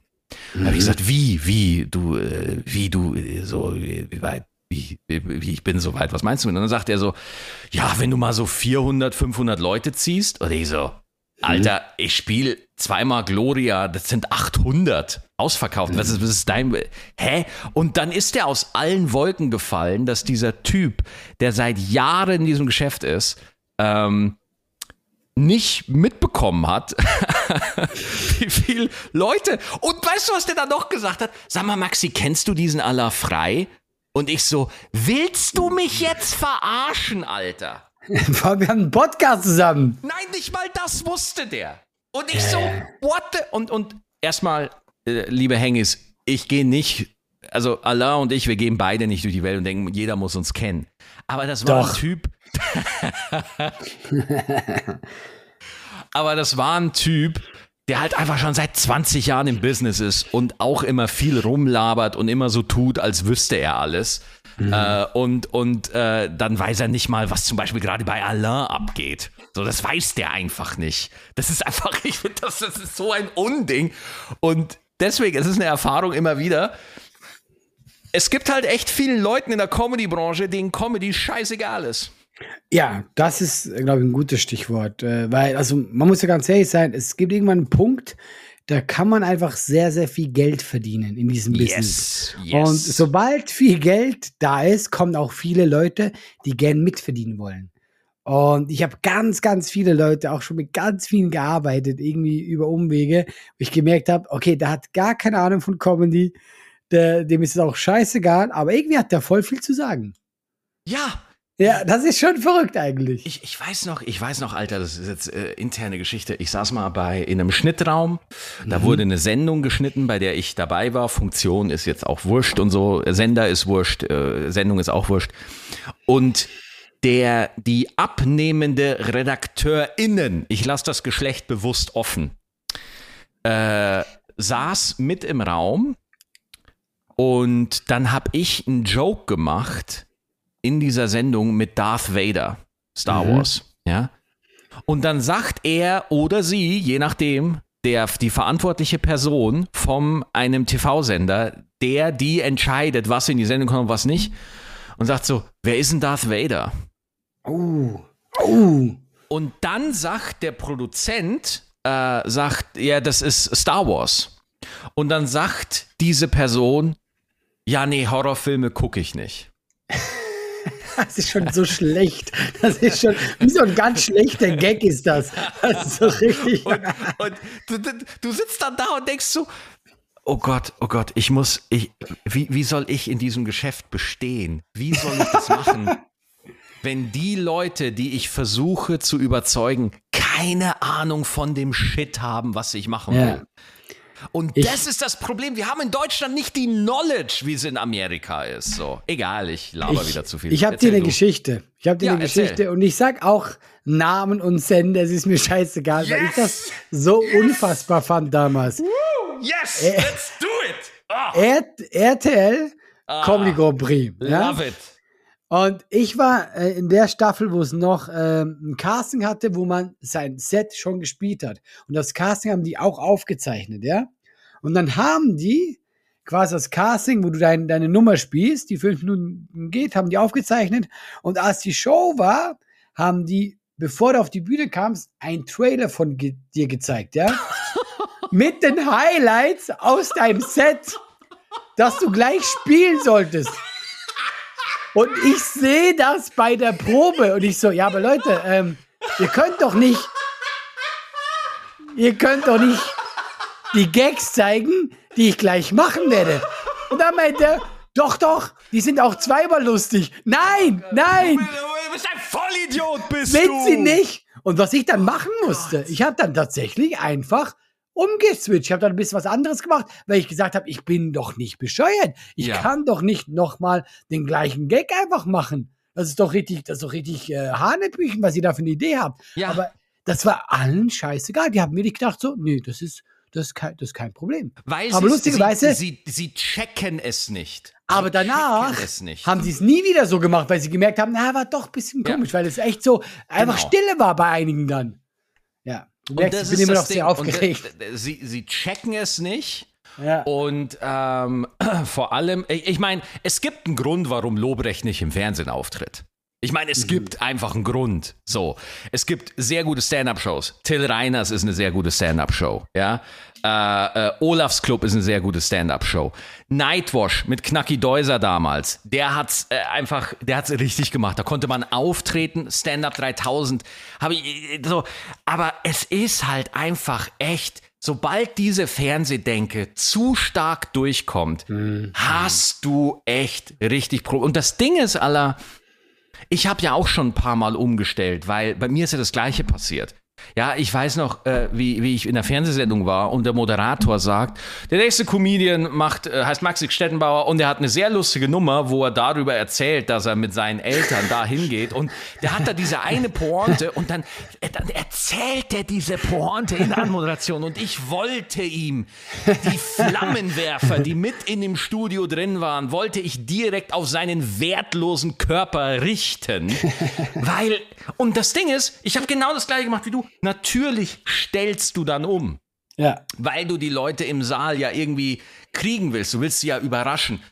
Da habe ich gesagt, wie, wie, du, äh, wie du, äh, so, wie, wie weit, wie, wie, wie, ich bin so weit, was meinst du? Und dann sagt er so, ja, wenn du mal so 400, 500 Leute ziehst, und ich so, Alter, ich spiele zweimal Gloria, das sind 800 ausverkauft. Was ist, was ist dein, hä? Und dann ist der aus allen Wolken gefallen, dass dieser Typ, der seit Jahren in diesem Geschäft ist, ähm, nicht mitbekommen hat, wie viel Leute. Und weißt du, was der dann noch gesagt hat? Sag mal, Maxi, kennst du diesen Allah frei? Und ich so, willst du mich jetzt verarschen, Alter? Wir haben einen Podcast zusammen. Nein, nicht mal das wusste der. Und ich so, what the? Und, und erstmal, äh, liebe Hengis, ich gehe nicht, also Allah und ich, wir gehen beide nicht durch die Welt und denken, jeder muss uns kennen. Aber das war Doch. ein Typ. Aber das war ein Typ, der halt einfach schon seit 20 Jahren im Business ist und auch immer viel rumlabert und immer so tut, als wüsste er alles. Äh, und und äh, dann weiß er nicht mal, was zum Beispiel gerade bei Alain abgeht. So, das weiß der einfach nicht. Das ist einfach, ich finde, das, das ist so ein Unding. Und deswegen, es ist eine Erfahrung immer wieder. Es gibt halt echt vielen Leuten in der Comedy-Branche, denen Comedy scheißegal ist. Ja, das ist, glaube ich, ein gutes Stichwort. Äh, weil, also, man muss ja ganz ehrlich sein, es gibt irgendwann einen Punkt, da kann man einfach sehr, sehr viel Geld verdienen in diesem Business. Yes, yes. Und sobald viel Geld da ist, kommen auch viele Leute, die gern mitverdienen wollen. Und ich habe ganz, ganz viele Leute auch schon mit ganz vielen gearbeitet, irgendwie über Umwege, wo ich gemerkt habe, okay, der hat gar keine Ahnung von Comedy, der, dem ist es auch scheißegal, aber irgendwie hat der voll viel zu sagen. Ja, Ja, das ist schon verrückt eigentlich. Ich, ich weiß noch, ich weiß noch, Alter, das ist jetzt äh, interne Geschichte. Ich saß mal bei in einem Schnittraum. Da wurde eine Sendung geschnitten, bei der ich dabei war. Funktion ist jetzt auch wurscht und so. Sender ist wurscht, äh, Sendung ist auch wurscht. Und der, die abnehmende RedakteurInnen, ich lasse das Geschlecht bewusst offen, äh, saß mit im Raum und dann habe ich einen Joke gemacht in dieser Sendung mit Darth Vader, Star Wars, ja. Und dann sagt er oder sie, je nachdem, der, die verantwortliche Person von einem TV-Sender, der die entscheidet, was in die Sendung kommt und was nicht, und sagt so, wer ist denn Darth Vader? Oh. Oh. Und dann sagt der Produzent, äh, sagt, ja, das ist Star Wars. Und dann sagt diese Person, ja, nee, Horrorfilme gucke ich nicht. Das ist schon so schlecht. Das ist schon, wie so ein ganz schlechter Gag ist das. Das ist so richtig. Und, und du, du, sitzt dann da und denkst so, oh Gott, oh Gott, ich muss, ich, wie, wie soll ich in diesem Geschäft bestehen? Wie soll ich das machen? wenn die Leute, die ich versuche zu überzeugen, keine Ahnung von dem Shit haben, was ich machen will. Ja. Und ich, das ist das Problem. Wir haben in Deutschland nicht die Knowledge, wie es in Amerika ist. So, egal, ich laber ich, wieder zu viel. Ich habe dir eine du. Geschichte. Ich habe dir ja, eine erzähl. Geschichte und ich sag auch Namen und Sender. Es ist mir scheißegal, yes. weil ich das so yes. unfassbar fand damals. Woo. Yes, äh, let's do it. Oh. RTL ah, Comedy Grand Prix. Love ja? it. Und ich war äh, in der Staffel, wo es noch ähm, ein Casting hatte, wo man sein Set schon gespielt hat. Und das Casting haben die auch aufgezeichnet, ja. Und dann haben die quasi das Casting, wo du dein, deine Nummer spielst, die fünf Minuten geht, haben die aufgezeichnet. Und als die Show war, haben die, bevor du auf die Bühne kamst, einen Trailer von ge dir gezeigt, ja. Mit den Highlights aus deinem Set, das du gleich spielen solltest. Und ich sehe das bei der Probe. Und ich so, ja, aber Leute, ähm, ihr könnt doch nicht, ihr könnt doch nicht die Gags zeigen, die ich gleich machen werde. Und dann meinte er, doch, doch, die sind auch zweimal lustig. Nein, nein. Du bist ein Vollidiot, bist Sind du. sie nicht. Und was ich dann machen musste, ich habe dann tatsächlich einfach umgeswitcht. Ich habe dann ein bisschen was anderes gemacht, weil ich gesagt habe, ich bin doch nicht bescheuert. Ich ja. kann doch nicht nochmal den gleichen Gag einfach machen. Das ist doch richtig, das ist doch richtig äh, Hanebüchen, was ihr da für eine Idee habt. Ja. Aber das war allen scheißegal. Die haben mir nicht gedacht, so, nee, das ist, das ist kein, das ist kein Problem. Weil aber lustigerweise, sie, sie, sie checken es nicht. Aber danach haben sie es nie wieder so gemacht, weil sie gemerkt haben, na, war doch ein bisschen komisch, ja. weil es echt so einfach genau. Stille war bei einigen dann. Ja. Du merkst, ich bin immer noch Ding. sehr aufgeregt. Und, sie, sie checken es nicht. Ja. Und ähm, vor allem, ich, ich meine, es gibt einen Grund, warum Lobrecht nicht im Fernsehen auftritt. Ich meine, es mhm. gibt einfach einen Grund. So, es gibt sehr gute Stand-up-Shows. Till Reiners ist eine sehr gute Stand-up-Show. Ja, äh, äh, Olafs Club ist eine sehr gute Stand-up-Show. Nightwash mit Knacki Deuser damals, der hat's äh, einfach, der hat's richtig gemacht. Da konnte man auftreten. Stand-up 3000, habe ich äh, so. Aber es ist halt einfach echt. Sobald diese Fernsehdenke zu stark durchkommt, mhm. hast du echt richtig Pro. Und das Ding ist, aller ich habe ja auch schon ein paar Mal umgestellt, weil bei mir ist ja das Gleiche passiert. Ja, ich weiß noch, äh, wie, wie ich in der Fernsehsendung war und der Moderator sagt, der nächste Comedian macht, äh, heißt Maxi Stettenbauer und er hat eine sehr lustige Nummer, wo er darüber erzählt, dass er mit seinen Eltern da hingeht und der hat da diese eine Pointe und dann, äh, dann erzählt er diese Pointe in der Anmoderation und ich wollte ihm die Flammenwerfer, die mit in dem Studio drin waren, wollte ich direkt auf seinen wertlosen Körper richten, weil, und das Ding ist, ich habe genau das gleiche gemacht wie du, natürlich stellst du dann um. Ja. Weil du die Leute im Saal ja irgendwie kriegen willst. Du willst sie ja überraschen.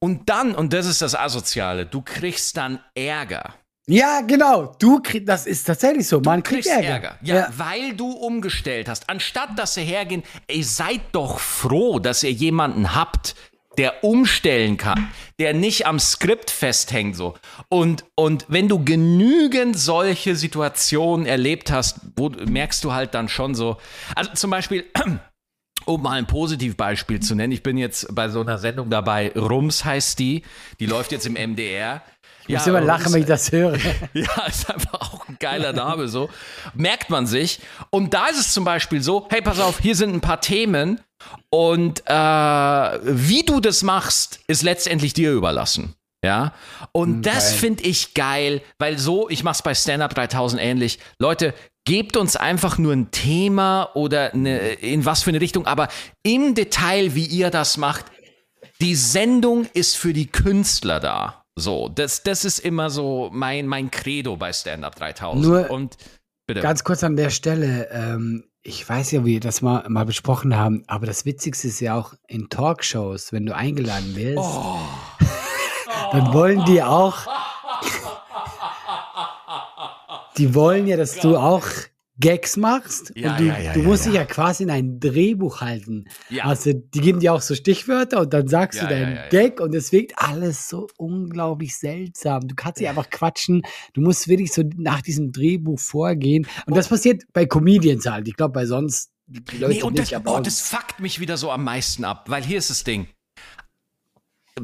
Und dann, und das ist das Asoziale, du kriegst dann Ärger. Ja, genau. Du kriegst, das ist tatsächlich so. Man kriegt Ärger. Ärger. Ja, ja, weil du umgestellt hast. Anstatt dass sie hergehen, ey, seid doch froh, dass ihr jemanden habt, der umstellen kann, der nicht am Skript festhängt so. Und, und wenn du genügend solche Situationen erlebt hast, wo merkst du halt dann schon so, also zum Beispiel, um mal ein Positivbeispiel zu nennen, ich bin jetzt bei so einer Sendung dabei, Rums heißt die, die läuft jetzt im MDR. Ich muss immer lachen, wenn ich das höre. Ja, ist einfach auch ein geiler Name so. Merkt man sich. Und da ist es zum Beispiel so, hey, pass auf, hier sind ein paar Themen und äh, wie du das machst, ist letztendlich dir überlassen. Ja, und okay. das finde ich geil, weil so, ich mache es bei Stand Up 3000 ähnlich. Leute, gebt uns einfach nur ein Thema oder eine, in was für eine Richtung, aber im Detail, wie ihr das macht, die Sendung ist für die Künstler da. So, das, das ist immer so mein, mein Credo bei Stand Up 3000. Nur und bitte. Ganz kurz an der Stelle, ähm, ich weiß ja, wie wir das mal, mal besprochen haben, aber das Witzigste ist ja auch in Talkshows, wenn du eingeladen wirst, oh. dann wollen die auch. die wollen ja, dass du auch Gags machst Ja, und du, ja, ja, du musst dich ja quasi in ein Drehbuch halten. Ja. Also die geben dir auch so Stichwörter und dann sagst du deinen. Gag und es wirkt alles so unglaublich seltsam. Du kannst nicht einfach quatschen, du musst wirklich so nach diesem Drehbuch vorgehen und das passiert bei Comedians halt. Ich glaube bei sonst die Leute Nee, und nicht, das, oh, das fuckt mich wieder so am meisten ab, weil hier ist das Ding.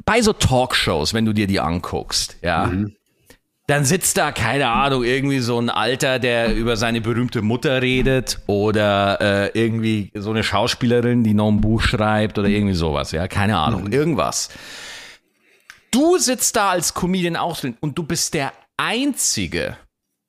Bei so Talkshows, wenn du dir die anguckst, ja, Mhm. Dann sitzt da, keine Ahnung, irgendwie so ein Alter, der über seine berühmte Mutter redet oder äh, irgendwie so eine Schauspielerin, die noch ein Buch schreibt oder irgendwie sowas, ja, keine Ahnung, Mhm. irgendwas. Du sitzt da als Comedian auch drin und du bist der Einzige,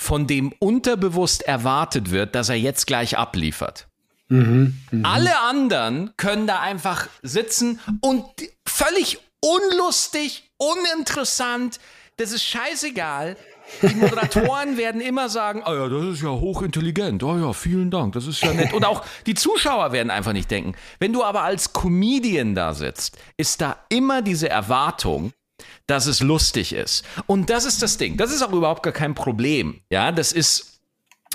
von dem unterbewusst erwartet wird, dass er jetzt gleich abliefert. Mhm. Alle anderen können da einfach sitzen und völlig unlustig, uninteressant, das ist scheißegal. Die Moderatoren werden immer sagen, oh ja, das ist ja hochintelligent, oh ja, vielen Dank, das ist ja nett. Und auch die Zuschauer werden einfach nicht denken. Wenn du aber als Comedian da sitzt, ist da immer diese Erwartung, dass es lustig ist. Und das ist das Ding. Das ist auch überhaupt gar kein Problem. Ja, das ist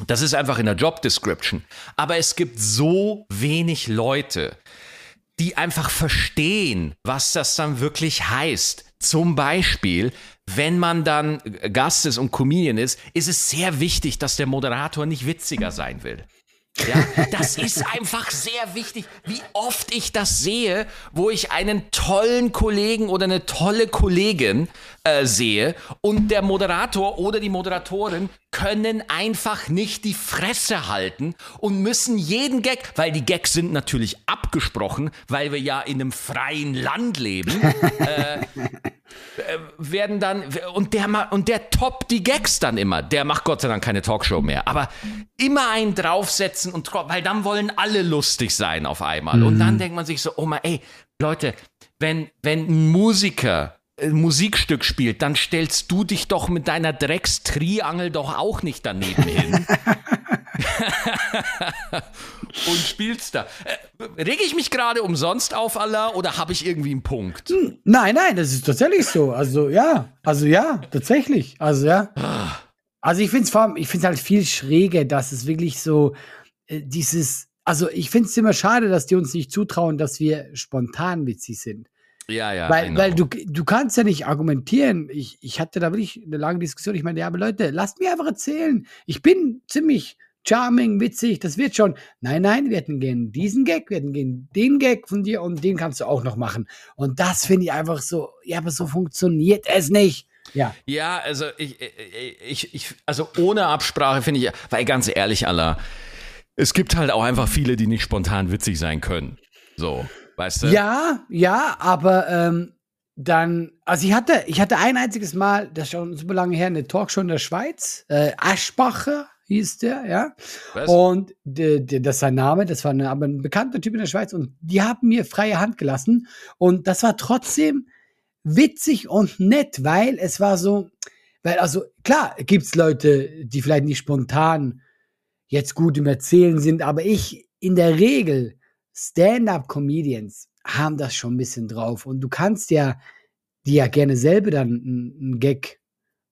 das ist einfach in der Job Description. Aber es gibt so wenig Leute, die einfach verstehen, was das dann wirklich heißt. Zum Beispiel, wenn man dann Gast ist und Comedian ist, ist es sehr wichtig, dass der Moderator nicht witziger sein will. Ja, das ist einfach sehr wichtig, wie oft ich das sehe, wo ich einen tollen Kollegen oder eine tolle Kollegin äh, sehe. Und der Moderator oder die Moderatorin können einfach nicht die Fresse halten und müssen jeden Gag, weil die Gags sind natürlich abgesprochen, weil wir ja in einem freien Land leben, äh, werden dann und der und der toppt die Gags dann immer. Der macht Gott sei Dank keine Talkshow mehr, aber immer einen draufsetzen und weil dann wollen alle lustig sein auf einmal. Und dann denkt man sich so, oh mal, ey, Leute, wenn wenn ein Musiker Musikstück spielt, dann stellst du dich doch mit deiner Dreckstriangel doch auch nicht daneben hin. Und spielst da. Äh, reg ich mich gerade umsonst auf, Allah, oder habe ich irgendwie einen Punkt? Nein, nein, das ist tatsächlich so. Also ja, also ja, tatsächlich. Also ja. Also ich finde es ich finde halt viel schräger, dass es wirklich so äh, dieses, also ich finde es immer schade, dass die uns nicht zutrauen, dass wir spontan witzig sind. Ja, ja. Weil, weil du, du kannst ja nicht argumentieren. Ich, ich hatte da wirklich eine lange Diskussion. Ich meine, ja, aber Leute, lasst mir einfach erzählen. Ich bin ziemlich charming, witzig, das wird schon. Nein, nein, wir hätten gern diesen Gag, wir hätten gern den Gag von dir und den kannst du auch noch machen. Und das finde ich einfach so, ja, aber so funktioniert es nicht. Ja. Ja, also ich, ich, ich, also ohne Absprache finde ich, weil ganz ehrlich, Allah, es gibt halt auch einfach viele, die nicht spontan witzig sein können. So, weißt du? Ja, ja, aber ähm, dann, also ich hatte, ich hatte ein einziges Mal, das ist schon super lange her, eine Talkshow in der Schweiz, äh, Aschbacher hieß der, ja. Was? Und de, de, das ist sein Name, das war eine, aber ein bekannter Typ in der Schweiz und die haben mir freie Hand gelassen und das war trotzdem witzig und nett, weil es war so, weil also klar gibt's Leute, die vielleicht nicht spontan jetzt gut im Erzählen sind, aber ich in der Regel Stand-up-Comedians haben das schon ein bisschen drauf und du kannst ja dir ja gerne selber dann einen Gag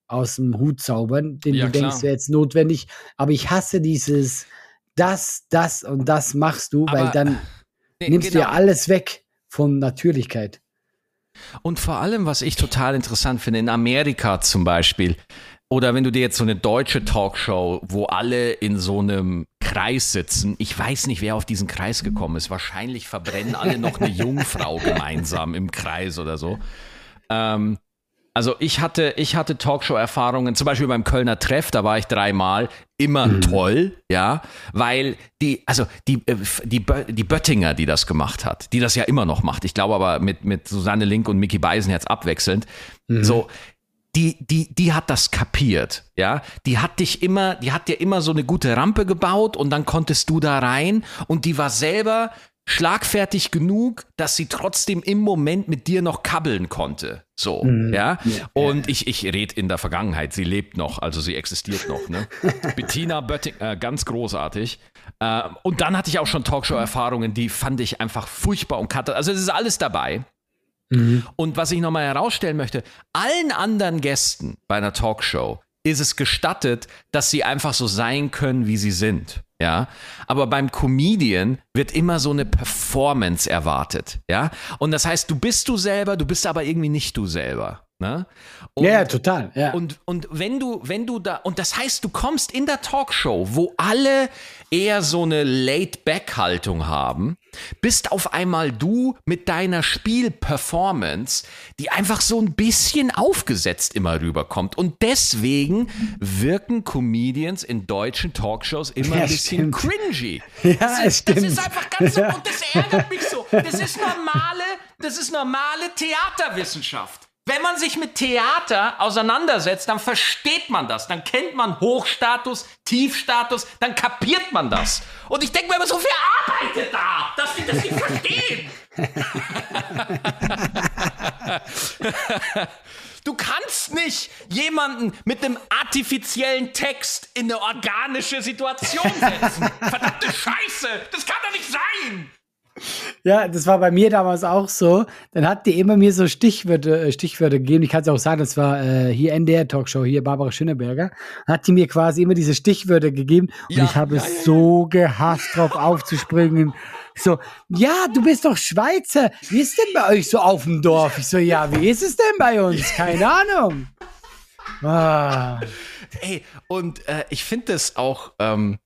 aus dem Hut zaubern, den Ja, du denkst, klar. wäre jetzt notwendig. Aber ich hasse dieses, das, das und das machst du, weil Aber- dann Nee, nimmst du genau. ja alles weg von Natürlichkeit. Und vor allem, was ich total interessant finde, in Amerika zum Beispiel, oder wenn du dir jetzt so eine deutsche Talkshow, wo alle in so einem Kreis sitzen, ich weiß nicht, wer auf diesen Kreis gekommen ist. Wahrscheinlich verbrennen alle noch eine Jungfrau gemeinsam im Kreis oder so. Ähm, also ich hatte, ich hatte Talkshow-Erfahrungen, zum Beispiel beim Kölner Treff, da war ich dreimal, immer toll, ja, weil die, also die, äh, die, die Böttinger, die das gemacht hat, die das ja immer noch macht, ich glaube aber mit, mit Susanne Link und Mickey Beisenherz abwechselnd, so, die, die, die hat das kapiert, ja. Die hat dich immer, die hat dir immer so eine gute Rampe gebaut und dann konntest du da rein und die war selber schlagfertig genug, dass sie trotzdem im Moment mit dir noch kabbeln konnte. So, ja. Und ich, ich rede in der Vergangenheit, sie lebt noch, also sie existiert noch, ne? Bettina Bötting, äh, ganz großartig. Äh, und dann hatte ich auch schon Talkshow-Erfahrungen, die fand ich einfach furchtbar und katte. Also es ist alles dabei. Und was ich nochmal herausstellen möchte, allen anderen Gästen bei einer Talkshow ist es gestattet, dass sie einfach so sein können, wie sie sind. Ja, aber beim Comedian wird immer so eine Performance erwartet. Ja, und das heißt, du bist du selber, du bist aber irgendwie nicht du selber. Ne? Und, ja, total. Ja. Und, und wenn du, wenn du da, und das heißt, du kommst in der Talkshow, wo alle eher so eine Laid-Back-Haltung haben, bist auf einmal du mit deiner Spielperformance, die einfach so ein bisschen aufgesetzt immer rüberkommt. Und deswegen wirken Comedians in deutschen Talkshows immer Ja, ein bisschen stimmt. cringy. Ja, das, ist, das stimmt. ist einfach ganz so, und das ärgert mich so. Das ist normale, das ist normale Theaterwissenschaft. Wenn man sich mit Theater auseinandersetzt, dann versteht man das. Dann kennt man Hochstatus, Tiefstatus, dann kapiert man das. Und ich denke mir immer so, wer arbeitet da, dass die das nicht verstehen? Du kannst nicht jemanden mit einem artifiziellen Text in eine organische Situation setzen. Verdammte Scheiße, das kann doch nicht sein. Ja, das war bei mir damals auch so. Dann hat die immer mir so Stichwörter, äh, Stichwörter gegeben. Ich kann es auch sagen, das war äh, hier NDR Talkshow, hier Barbara Schöneberger. Hat die mir quasi immer diese Stichwörter gegeben und Ja, ich habe ja, es ja, ja. so gehasst, drauf aufzuspringen. So, ja, du bist doch Schweizer. Wie ist denn bei euch so auf dem Dorf? Ich so, ja, wie ist es denn bei uns? Keine Ahnung. Ah. Ey, und äh, ich finde das auch ähm,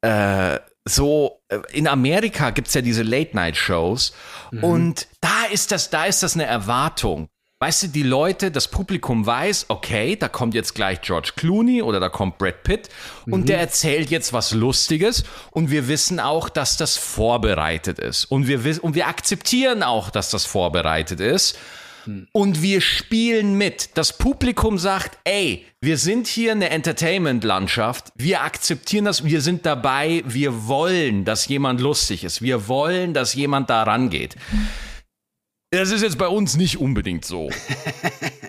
äh, so, äh, in Amerika gibt es ja diese Late-Night-Shows und da ist das, da ist das eine Erwartung. Weißt du, die Leute, das Publikum weiß, okay, da kommt jetzt gleich George Clooney oder da kommt Brad Pitt und der erzählt jetzt was Lustiges und wir wissen auch, dass das vorbereitet ist. Und wir, und wir akzeptieren auch, dass das vorbereitet ist. Und wir spielen mit. Das Publikum sagt, ey, wir sind hier eine Entertainment-Landschaft. Wir akzeptieren das. Wir sind dabei. Wir wollen, dass jemand lustig ist. Wir wollen, dass jemand da rangeht. Das ist jetzt bei uns nicht unbedingt so.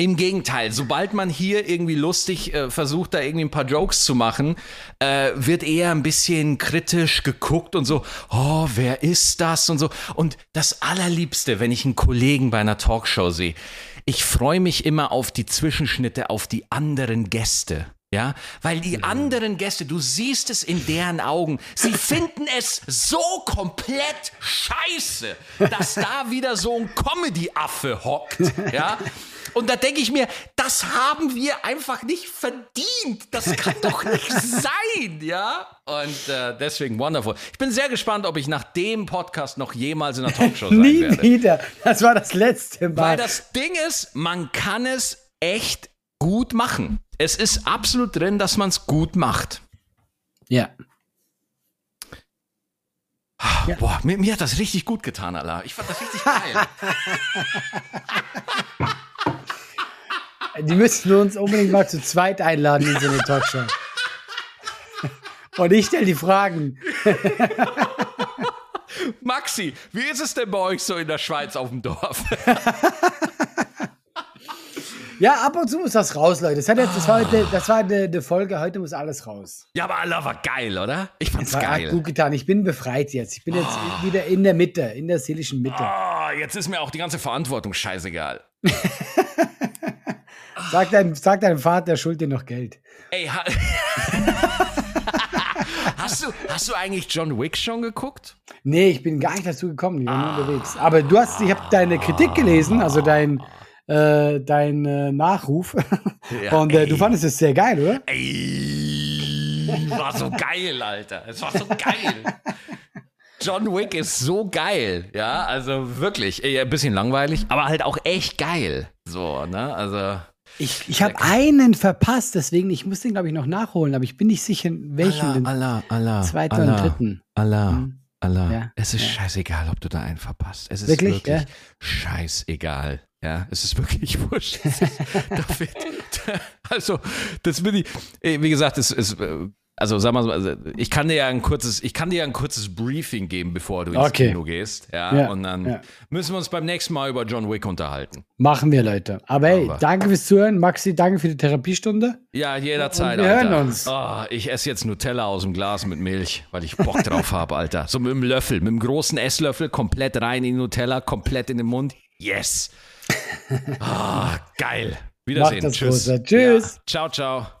Im Gegenteil, sobald man hier irgendwie lustig äh, versucht, da irgendwie ein paar Jokes zu machen, äh, wird eher ein bisschen kritisch geguckt und so, oh, wer ist das und so. Und das Allerliebste, wenn ich einen Kollegen bei einer Talkshow sehe, ich freue mich immer auf die Zwischenschnitte, auf die anderen Gäste. Ja, weil die anderen Gäste, du siehst es in deren Augen, sie finden es so komplett scheiße, dass da wieder so ein Comedy-Affe hockt. Ja, und da denke ich mir, das haben wir einfach nicht verdient. Das kann doch nicht sein, ja? Und äh, deswegen wonderful. Ich bin sehr gespannt, ob ich nach dem Podcast noch jemals in einer Talkshow sein Nie werde. wieder. Das war das letzte Mal. Weil das Ding ist, man kann es echt gut machen. Es ist absolut drin, dass man es gut macht. ja. Ja. Boah, mir, mir hat das richtig gut getan, Allah. Ich fand das richtig geil. Die müssten uns unbedingt mal zu zweit einladen in so eine Talkshow. Und ich stelle die Fragen. Maxi, wie ist es denn bei euch so in der Schweiz auf dem Dorf? Ja, ab und zu muss das raus, Leute. Das, hat jetzt, das war, heute, das war eine, eine Folge, heute muss alles raus. Ja, aber Allah war geil, oder? Ich fand's War, hat geil. gut getan. Ich bin befreit jetzt. Ich bin jetzt wieder in der Mitte, in der seelischen Mitte. Oh, jetzt ist mir auch die ganze Verantwortung scheißegal. Sag, dein, sag deinem Vater, er schuld dir noch Geld. Ey, ha hast, du, hast du eigentlich John Wick schon geguckt? Nee, ich bin gar nicht dazu gekommen. Ich war nur unterwegs. Aber du hast, ich habe deine Kritik gelesen, also dein, äh, dein äh, Nachruf. Ja, Und äh, du fandest es sehr geil, oder? Ey, war so geil, Alter. Es war so geil. John Wick ist so geil, ja, also wirklich, ey, ein bisschen langweilig, aber halt auch echt geil. So, ne, also. Ich, ich habe einen verpasst, deswegen, ich muss den, glaube ich, noch nachholen, aber ich bin nicht sicher, welchen. den Allah, Allah, zweiten oder dritten. Allah, Hm. Allah. Ja, Es ist ja. scheißegal, ob du da einen verpasst. Es ist Wirklich, wirklich, scheißegal. Ja, es ist wirklich wurscht. Also, das bin ich, wie gesagt, es ist, also sag mal so, also ich kann dir ja ein kurzes, ich kann dir ja ein kurzes Briefing geben, bevor du ins Okay. Kino gehst. Ja, Ja, und dann ja. müssen wir uns beim nächsten Mal über John Wick unterhalten. Machen wir, Leute. Aber hey, Aber- danke fürs Zuhören. Maxi, danke für die Therapiestunde. Ja, jederzeit. Und wir Alter. hören uns. Oh, ich esse jetzt Nutella aus dem Glas mit Milch, weil ich Bock drauf habe, Alter. So mit dem Löffel, mit dem großen Esslöffel, komplett rein in Nutella, komplett in den Mund. Yes. Ah, geil. Wiedersehen. Tschüss. Große. Tschüss. Ja. Ciao, ciao.